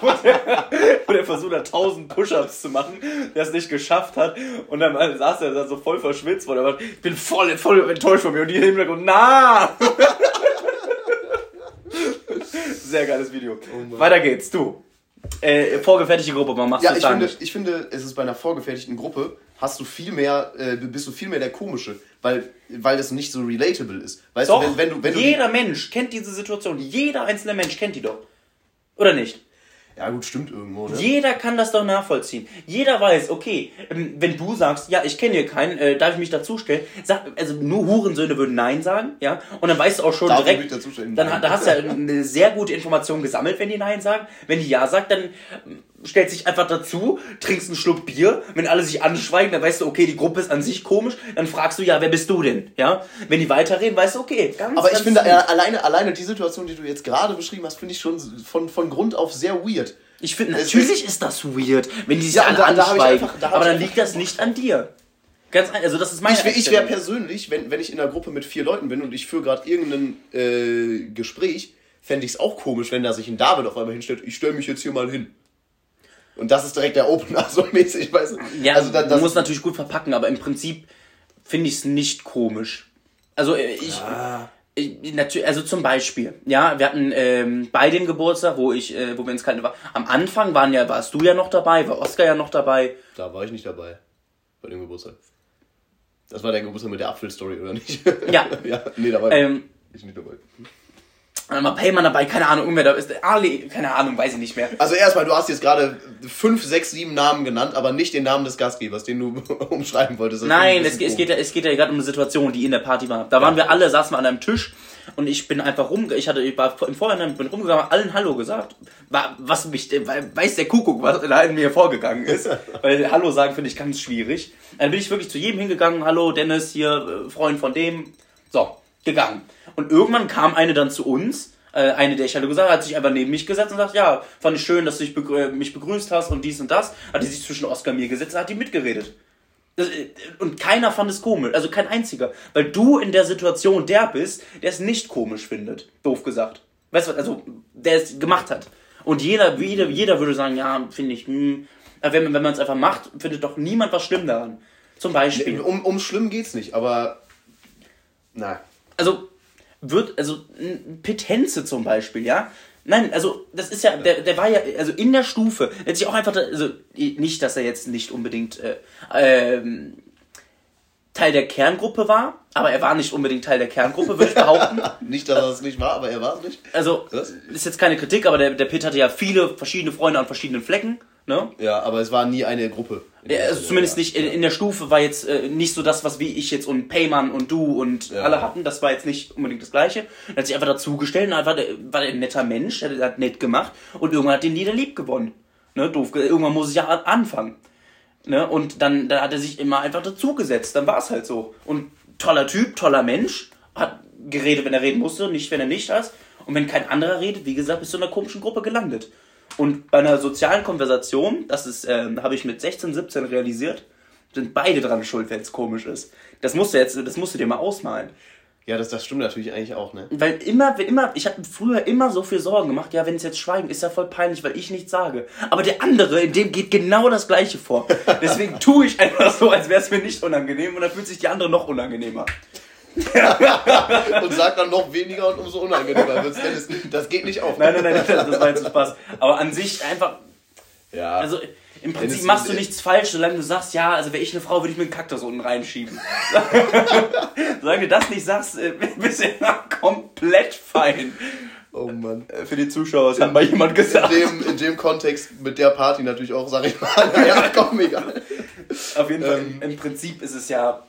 wo, der, wo der versucht hat, 1000 Push-Ups zu machen, der es nicht geschafft hat. Und dann saß er da so voll verschwitzt. Und er war, ich bin voll, voll enttäuscht von mir. Und die im Hintergrund, na! Sehr geiles Video. Mann. Weiter geht's, du. Äh, vorgefertigte Gruppe, man macht Ja, ich finde, ich finde, es ist bei einer vorgefertigten Gruppe, hast du viel mehr, äh, bist du viel mehr der Komische, weil, weil das nicht so relatable ist. Weißt Doch, du, wenn, wenn du, wenn du jeder Mensch kennt diese Situation. Jeder einzelne Mensch kennt die doch. Oder nicht? Ja gut, stimmt irgendwo, ne? Jeder kann das doch nachvollziehen. Jeder weiß, okay, ähm, wenn du sagst, ja, ich kenne hier keinen, äh, darf ich mich dazustellen? Sag, also nur Hurensöhne würden Nein sagen, ja, und dann weißt du auch schon Darf ich direkt, mich dazustellen? dann da hast du ja eine sehr gute Information gesammelt, wenn die Nein sagen. Wenn die Ja sagt, dann stellt sich einfach dazu, trinkst einen Schluck Bier, wenn alle sich anschweigen, dann weißt du, okay, die Gruppe ist an sich komisch, dann fragst du, ja, wer bist du denn, ja? Wenn die weiterreden, weißt du, okay, ganz, Aber ich ganz finde, lieb. äh, alleine, alleine die Situation, die du jetzt gerade beschrieben hast, finde ich schon von, von Grund auf sehr weird. Ich finde, natürlich ist das weird, wenn die sich Ja, alle da- da ich anschweigen. einfach- da aber ich dann liegt das nicht an dir. Ganz ein, also das ist meine Ich, ich wäre persönlich, wenn, wenn ich in einer Gruppe mit vier Leuten bin und ich führe gerade irgendein äh, Gespräch, fände ich es auch komisch, wenn da sich ein David auf einmal hinstellt, ich stelle mich jetzt hier mal hin. Und das ist direkt der Opener, so mäßig, weißt du? Ja, also da, du das, musst natürlich gut verpacken, aber im Prinzip finde ich es nicht komisch. Also äh, ich, Ah. ich natürlich, also zum Beispiel, ja, wir hatten ähm, bei dem Geburtstag, wo ich, äh, wo wir ins Kalte war. Am Anfang waren ja, warst du ja noch dabei, war Oskar ja noch dabei. Da war ich nicht dabei. Bei dem Geburtstag. Das war der Geburtstag mit der Apfelstory, oder nicht? Ja. ja, nee, da war Ähm, ich nicht dabei. War Payman dabei, keine Ahnung, irgendwer da ist, Ali, keine Ahnung, weiß ich nicht mehr. Also erstmal, du hast jetzt gerade fünf, sechs, sieben Namen genannt, aber nicht den Namen des Gastgebers, den du umschreiben wolltest. Das Nein, es, es, geht, ja- es geht ja gerade um eine Situation, die in der Party war. Da waren wir alle, saßen wir an einem Tisch und ich bin einfach rum, ich hatte, ich war im Vorhinein, bin rumgegangen, allen Hallo gesagt. War, was mich, weiß der Kuckuck, was da in mir vorgegangen ist. weil Hallo sagen finde ich ganz schwierig. Dann bin ich wirklich zu jedem hingegangen, Hallo Dennis, hier, äh, Freund von dem. So, gegangen. Und irgendwann kam eine dann zu uns, äh, eine, der ich Hallo gesagt hat sich einfach neben mich gesetzt und sagt, ja, fand ich schön, dass du begrü- äh, mich begrüßt hast und dies und das. Hat die sich zwischen Oskar und mir gesetzt, hat die mitgeredet. Das, äh, und keiner fand es komisch, also kein einziger. Weil du in der Situation der bist, der es nicht komisch findet. Doof gesagt. Weißt du, also der es gemacht hat. Und jeder, jeder, jeder würde sagen, ja, finde ich, hm. Aber wenn, man- wenn man es einfach macht, findet doch niemand was schlimm daran. Zum Beispiel. Um, um schlimm geht's nicht, aber. Na. also wird, also Petenze zum Beispiel, ja. Nein, also das ist ja, der, der war ja, also in der Stufe, hat sich auch einfach, also nicht, dass er jetzt nicht unbedingt äh, ähm, Teil der Kerngruppe war, aber er war nicht unbedingt Teil der Kerngruppe, würde ich behaupten. Nicht, dass er es nicht war, aber er war es nicht. Also Was? ist jetzt keine Kritik, aber der, der Pitt hatte ja viele verschiedene Freunde an verschiedenen Flecken, ne? Ja, aber es war nie eine Gruppe. Ja, also zumindest nicht in, in der Stufe war jetzt äh, nicht so das, was wie ich jetzt und Payman und du und alle hatten. Das war jetzt nicht unbedingt das Gleiche. Er hat sich einfach dazugestellt und der- war der ein netter Mensch, der hat nett gemacht und irgendwann hat den Lieder lieb gewonnen. Ne, doof. ge- Irgendwann muss es ja an- anfangen. Ne, und dann, dann hat er sich immer einfach dazugesetzt. Dann war es halt so. Und toller Typ, toller Mensch, hat geredet, wenn er reden musste, nicht, wenn er nicht ist. Und wenn kein anderer redet, wie gesagt, bist du in einer komischen Gruppe gelandet. Und bei einer sozialen Konversation, das ist, ähm, habe ich mit 16, 17 realisiert, sind beide dran schuld, wenn es komisch ist. Das musst du jetzt, das musst du dir mal ausmalen. Ja, das, das stimmt natürlich eigentlich auch, ne? Weil immer, immer, ich habe früher immer so viel Sorgen gemacht, ja, wenn es jetzt schweigen, ist ja voll peinlich, weil ich nichts sage. Aber der andere, in dem geht genau das Gleiche vor. Deswegen tue ich einfach so, als wäre es mir nicht unangenehm und dann fühlt sich die andere noch unangenehmer. Und sagt dann noch weniger und umso unangenehmer wird's. Dennis, Das geht nicht auf. Nein, nein, nein, das, war jetzt Spaß. Aber an sich einfach, Ja. also im Prinzip es- machst du nichts falsch, solange du sagst, ja, also wäre ich eine Frau, würde ich mir einen Kaktus unten reinschieben. solange du das nicht sagst, äh, bist du ja komplett fein. oh Mann. Äh, Für die Zuschauer, das hat mal jemand In gesagt. dem, in dem Kontext mit der Party natürlich auch, sag ich mal. Naja, komm, egal. Auf jeden Fall, Ähm, im Prinzip ist es ja,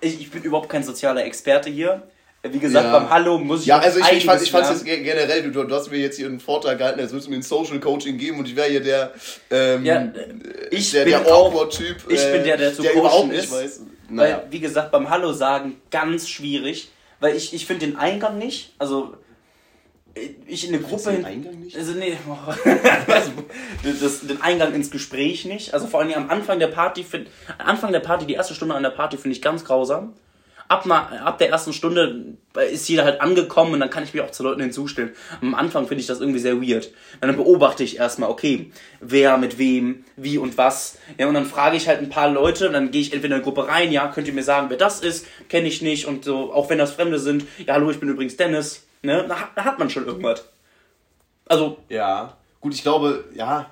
ich, ich bin überhaupt kein sozialer Experte hier. Wie gesagt, Ja. beim Hallo muss ich Ja, also ich, ich fand es jetzt generell, du, du hast mir jetzt hier einen Vortrag gehalten, als würdest du mir ein Social Coaching geben und ich wäre hier der, ähm, Ja, ich der, bin der Awkward-Typ. ich bin der, der zu der coachen ist. weiß. Weil, Naja. wie gesagt, beim Hallo sagen ganz schwierig, weil ich, ich finde den Eingang nicht, also ich in eine Gruppe den Eingang nicht? Also nee, das, den Eingang ins Gespräch nicht. Also vor allem am Anfang der Party, find, am Anfang der Party, die erste Stunde an der Party finde ich ganz grausam. Ab, na, ab der ersten Stunde ist jeder halt angekommen und dann kann ich mich auch zu Leuten hinzustellen. Am Anfang finde ich das irgendwie sehr weird. Dann beobachte ich erstmal, okay, wer mit wem, wie und was. Ja, und dann frage ich halt ein paar Leute und dann gehe ich entweder in eine Gruppe rein, ja, könnt ihr mir sagen, wer das ist, kenne ich nicht und so, auch wenn das Fremde sind, ja, hallo, ich bin übrigens Dennis, ne, da, hat- da hat man schon irgendwas. Also, Ja, gut, ich glaube, ja,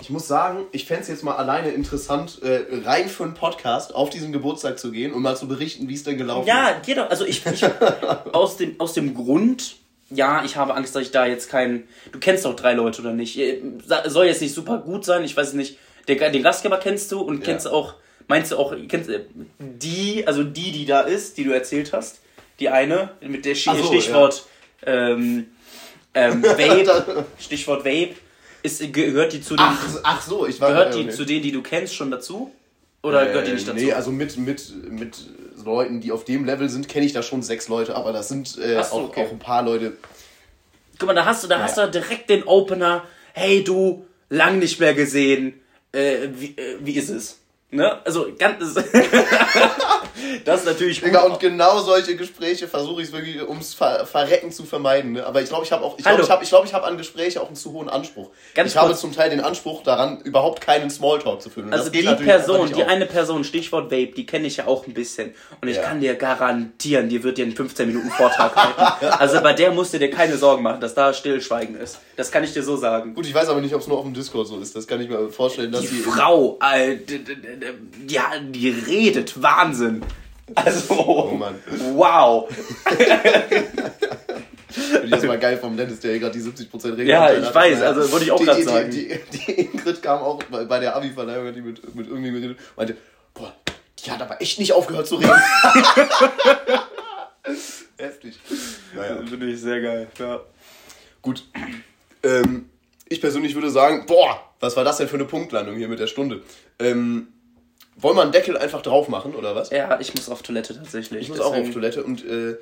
ich muss sagen, ich fände es jetzt mal alleine interessant, äh, rein für einen Podcast auf diesen Geburtstag zu gehen und mal zu berichten, wie es denn gelaufen ist. Ja, geht doch. Also ich, ich aus dem aus dem Grund, ja, ich habe Angst, dass ich da jetzt keinen. Du kennst doch drei Leute oder nicht? Äh, Soll jetzt nicht super gut sein. Ich weiß es nicht. Der, den Gastgeber kennst du und kennst Ja. auch. Meinst du auch kennst äh, die, also die, die da ist, die du erzählt hast, die eine mit der Sch so, Stichwort ähm, ähm, Vape, Stichwort Vape, ist gehört die zu den Ach, ach so, ich war gehört die zu denen, die du kennst, schon dazu? Oder gehört die nicht dazu? Nee, also mit, mit, mit Leuten, die auf dem Level sind, kenne ich da schon sechs Leute, aber das sind äh, so, auch, okay. auch ein paar Leute. Guck mal, da hast du, da hast du direkt den Opener. Hey du, lang nicht mehr gesehen. Äh, wie, äh, wie ist es? Ne? Also ganz. das ist natürlich Digga, und genau solche Gespräche versuche ich wirklich ums Ver Verrecken zu vermeiden. Ne? Aber ich glaube, ich habe auch, ich glaube, ich habe, ich glaube, ich habe an Gespräche auch einen zu hohen Anspruch. Ganz ich habe kurz. zum Teil den Anspruch daran, überhaupt keinen Smalltalk zu führen. Und Also die Person, die eine Person, Stichwort Vape, die kenne ich ja auch ein bisschen. Und ich Ja. kann dir garantieren, die wird dir einen 15 Minuten Vortrag halten. Also bei der musst du dir keine Sorgen machen, dass da Stillschweigen ist. Das kann ich dir so sagen. Gut, ich weiß aber nicht, ob es nur auf dem Discord so ist. Das kann ich mir vorstellen, dass Die sie. Frau, äh, ja, die redet Wahnsinn. Also, Oh Mann. wow. Finde ich das mal geil vom Dennis, der hier gerade die 70% Regel Ja, ich hat. weiß, also wollte ich auch die- sagen. Die, die, die Ingrid kam auch bei, bei der Abi-Verleihung, die mit, mit irgendjemandem geredet, meinte, boah, die hat aber echt nicht aufgehört zu reden. Heftig. Naja. Finde ich sehr geil, ja. Gut. Ähm, ich persönlich würde sagen, boah, was war das denn für eine Punktlandung hier mit der Stunde? Ähm, wollen wir einen Deckel einfach drauf machen, oder was? Ja, ich muss auf Toilette tatsächlich. Ich muss auch auf deswegen- Toilette und äh,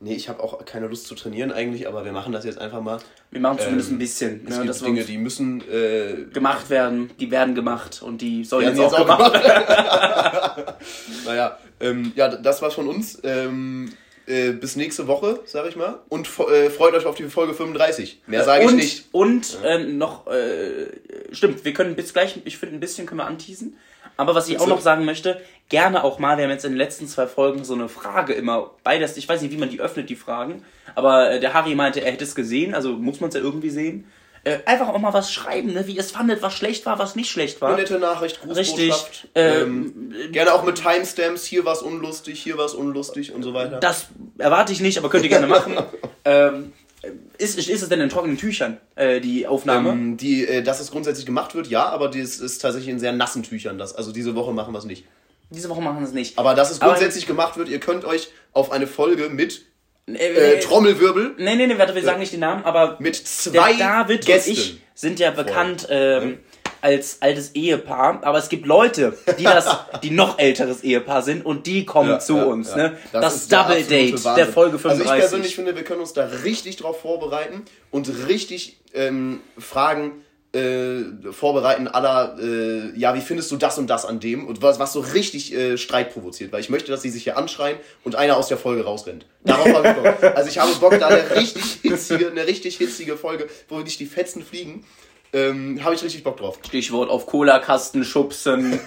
nee, ich habe auch keine Lust zu trainieren eigentlich, aber wir machen das jetzt einfach mal. Wir machen zumindest Ähm, ein bisschen. Es Ne, gibt Dinge, die müssen äh, gemacht werden, die werden gemacht und die sollen jetzt, jetzt auch, auch gemacht werden. naja, ähm, ja, das war's von uns. Ähm, äh, bis nächste Woche, sag ich mal. Und äh, freut euch auf die Folge 35. Mehr sage ich und, nicht. Und ähm, noch, äh, stimmt, wir können bis gleich, ich finde, ein bisschen können wir anteasen. Aber was ich auch noch sagen möchte, gerne auch mal, wir haben jetzt in den letzten zwei Folgen so eine Frage immer beides, ich weiß nicht, wie man die öffnet, die Fragen, aber äh, der Harry meinte, er hätte es gesehen, also muss man es ja irgendwie sehen. Äh, einfach auch mal was schreiben, ne, wie ihr es fandet, was schlecht war, was nicht schlecht war. Eine nette Nachricht, Richtig. Grußbotschaft. Ähm, Ähm, gerne auch mit Timestamps. Hier war's unlustig, hier war's unlustig und so weiter. Das erwarte ich nicht, aber könnt ihr gerne machen. ähm, ist, ist es denn in trockenen Tüchern, äh, die Aufnahme? Ähm, die, äh, dass es grundsätzlich gemacht wird, ja, aber das ist tatsächlich in sehr nassen Tüchern. Das. Also diese Woche machen wir es nicht. Diese Woche machen wir es nicht. Aber dass es Aber- grundsätzlich gemacht wird, ihr könnt euch auf eine Folge mit Äh, äh, Trommelwirbel Nee, nee, nee, warte, wir sagen nicht den Namen, aber mit der zwei David Gästen. und ich sind ja bekannt ähm, als altes Ehepaar, aber es gibt Leute, die das, die noch älteres Ehepaar sind und die kommen Ja, zu ja, uns, ja. ne? Das, ist der Double Date Wahnsinn. der Folge Also 35. ich persönlich finde, wir können uns da richtig drauf vorbereiten und richtig ähm, Fragen äh, vorbereiten aller, äh, ja, wie findest du das und das an dem? Und was, was so richtig äh, Streit provoziert, weil ich möchte, dass sie sich hier anschreien und einer aus der Folge rausrennt. Darauf habe ich Bock. Also ich habe Bock, da eine richtig hitzige, eine richtig hitzige Folge, wo nicht die Fetzen fliegen, ähm, habe ich richtig Bock drauf. Stichwort auf Cola-Kasten schubsen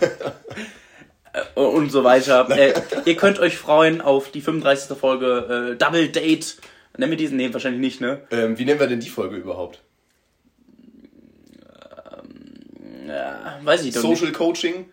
äh, und so weiter. Äh, ihr könnt euch freuen auf die 35. Folge äh, Double Date. Nennen wir diesen? Nee, wahrscheinlich nicht, ne? Ähm, wie nennen wir denn die Folge überhaupt? Ja, weiß ich doch nicht. Social Coaching?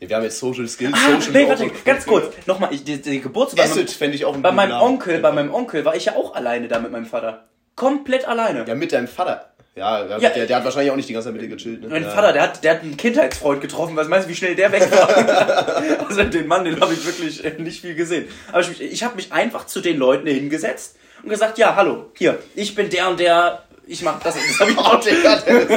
Nee, wir haben jetzt Social Skills, Ah, Social nee, warte, ganz kurz. Nochmal, ich, die, die Geburtstag Acid fände ich auch einen bei meinem. Onkel, bei meinem Onkel war ich ja auch alleine da mit meinem Vater. Komplett alleine. Ja, mit deinem Vater. Ja, der, Ja. der, der hat wahrscheinlich auch nicht die ganze Zeit mit dir gechillt. Ne? Mein ja. Vater, der hat, der hat einen Kindheitsfreund getroffen. Was meinst du, wie schnell der weg war? also den Mann, den habe ich wirklich äh, nicht viel gesehen. Aber ich, ich habe mich einfach zu den Leuten hingesetzt und gesagt, ja, hallo, hier, ich bin der und der, ich mach das. Das habe ich auch Dennis.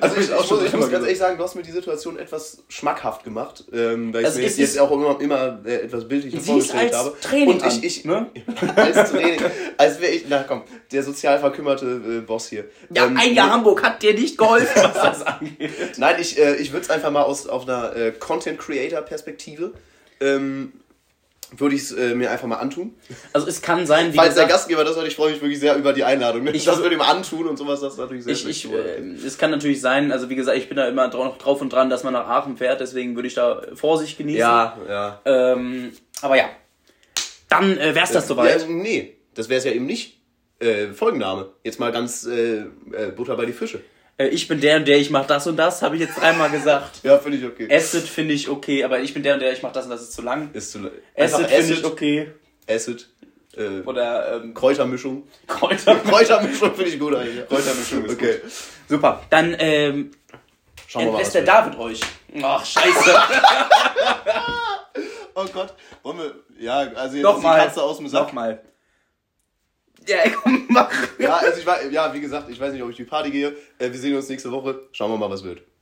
Also ich, ich ich, muss, ich muss ganz ehrlich sagen, du hast mir die Situation etwas schmackhaft gemacht, ähm, weil ich Also mir es jetzt auch immer, immer äh, etwas ist vorgestellt als habe. Training Und ich, an, ich ne? als Training, als wäre ich, na komm, der sozial verkümmerte äh, Boss hier. Ja, Ähm, ein Jahr Hamburg hat dir nicht geholfen, was das angeht. Nein, ich, äh, ich würde es einfach mal aus auf einer äh, Content Creator Perspektive ähm, würde ich es äh, mir einfach mal antun. Also es kann sein, wie Falls der gesagt, Gastgeber das hört, ich freue mich wirklich sehr über die Einladung. Ne? Ich- das würde ihm antun und sowas, das ist natürlich sehr ich, ich, äh, es kann natürlich sein, also wie gesagt, ich bin da immer noch drauf und dran, dass man nach Aachen fährt, deswegen würde ich da Vorsicht genießen. ja, ja. Ähm, aber ja, dann äh, wär's das soweit. Ja, nee, das wäre es ja eben nicht. Äh, Folgenname. Jetzt mal ganz äh, äh, Butter bei die Fische. Äh, ich bin der und der, ich mach das und das, habe ich jetzt dreimal gesagt. Ja, finde ich okay. Acid finde ich okay, aber ich bin der und der, ich mach das und das ist zu lang. Ist zu Acid einfach finde ich Acid, okay. Acid. Äh, Oder ähm, Kräutermischung. Kräuter. Kräutermischung finde ich gut eigentlich. Kräutermischung ist Okay. Super. Dann ähm, Schauen wir mal. der. David euch. Ach, scheiße. Oh Gott. Wollen wir. Ja, also jetzt Nochmal. ist die Katze aus dem Sack. Nochmal. Ja, komm, mach. Ja, also ich war, ja, wie gesagt, ich weiß nicht, ob ich die Party gehe. Äh, wir sehen uns nächste Woche. Schauen wir mal, was wird.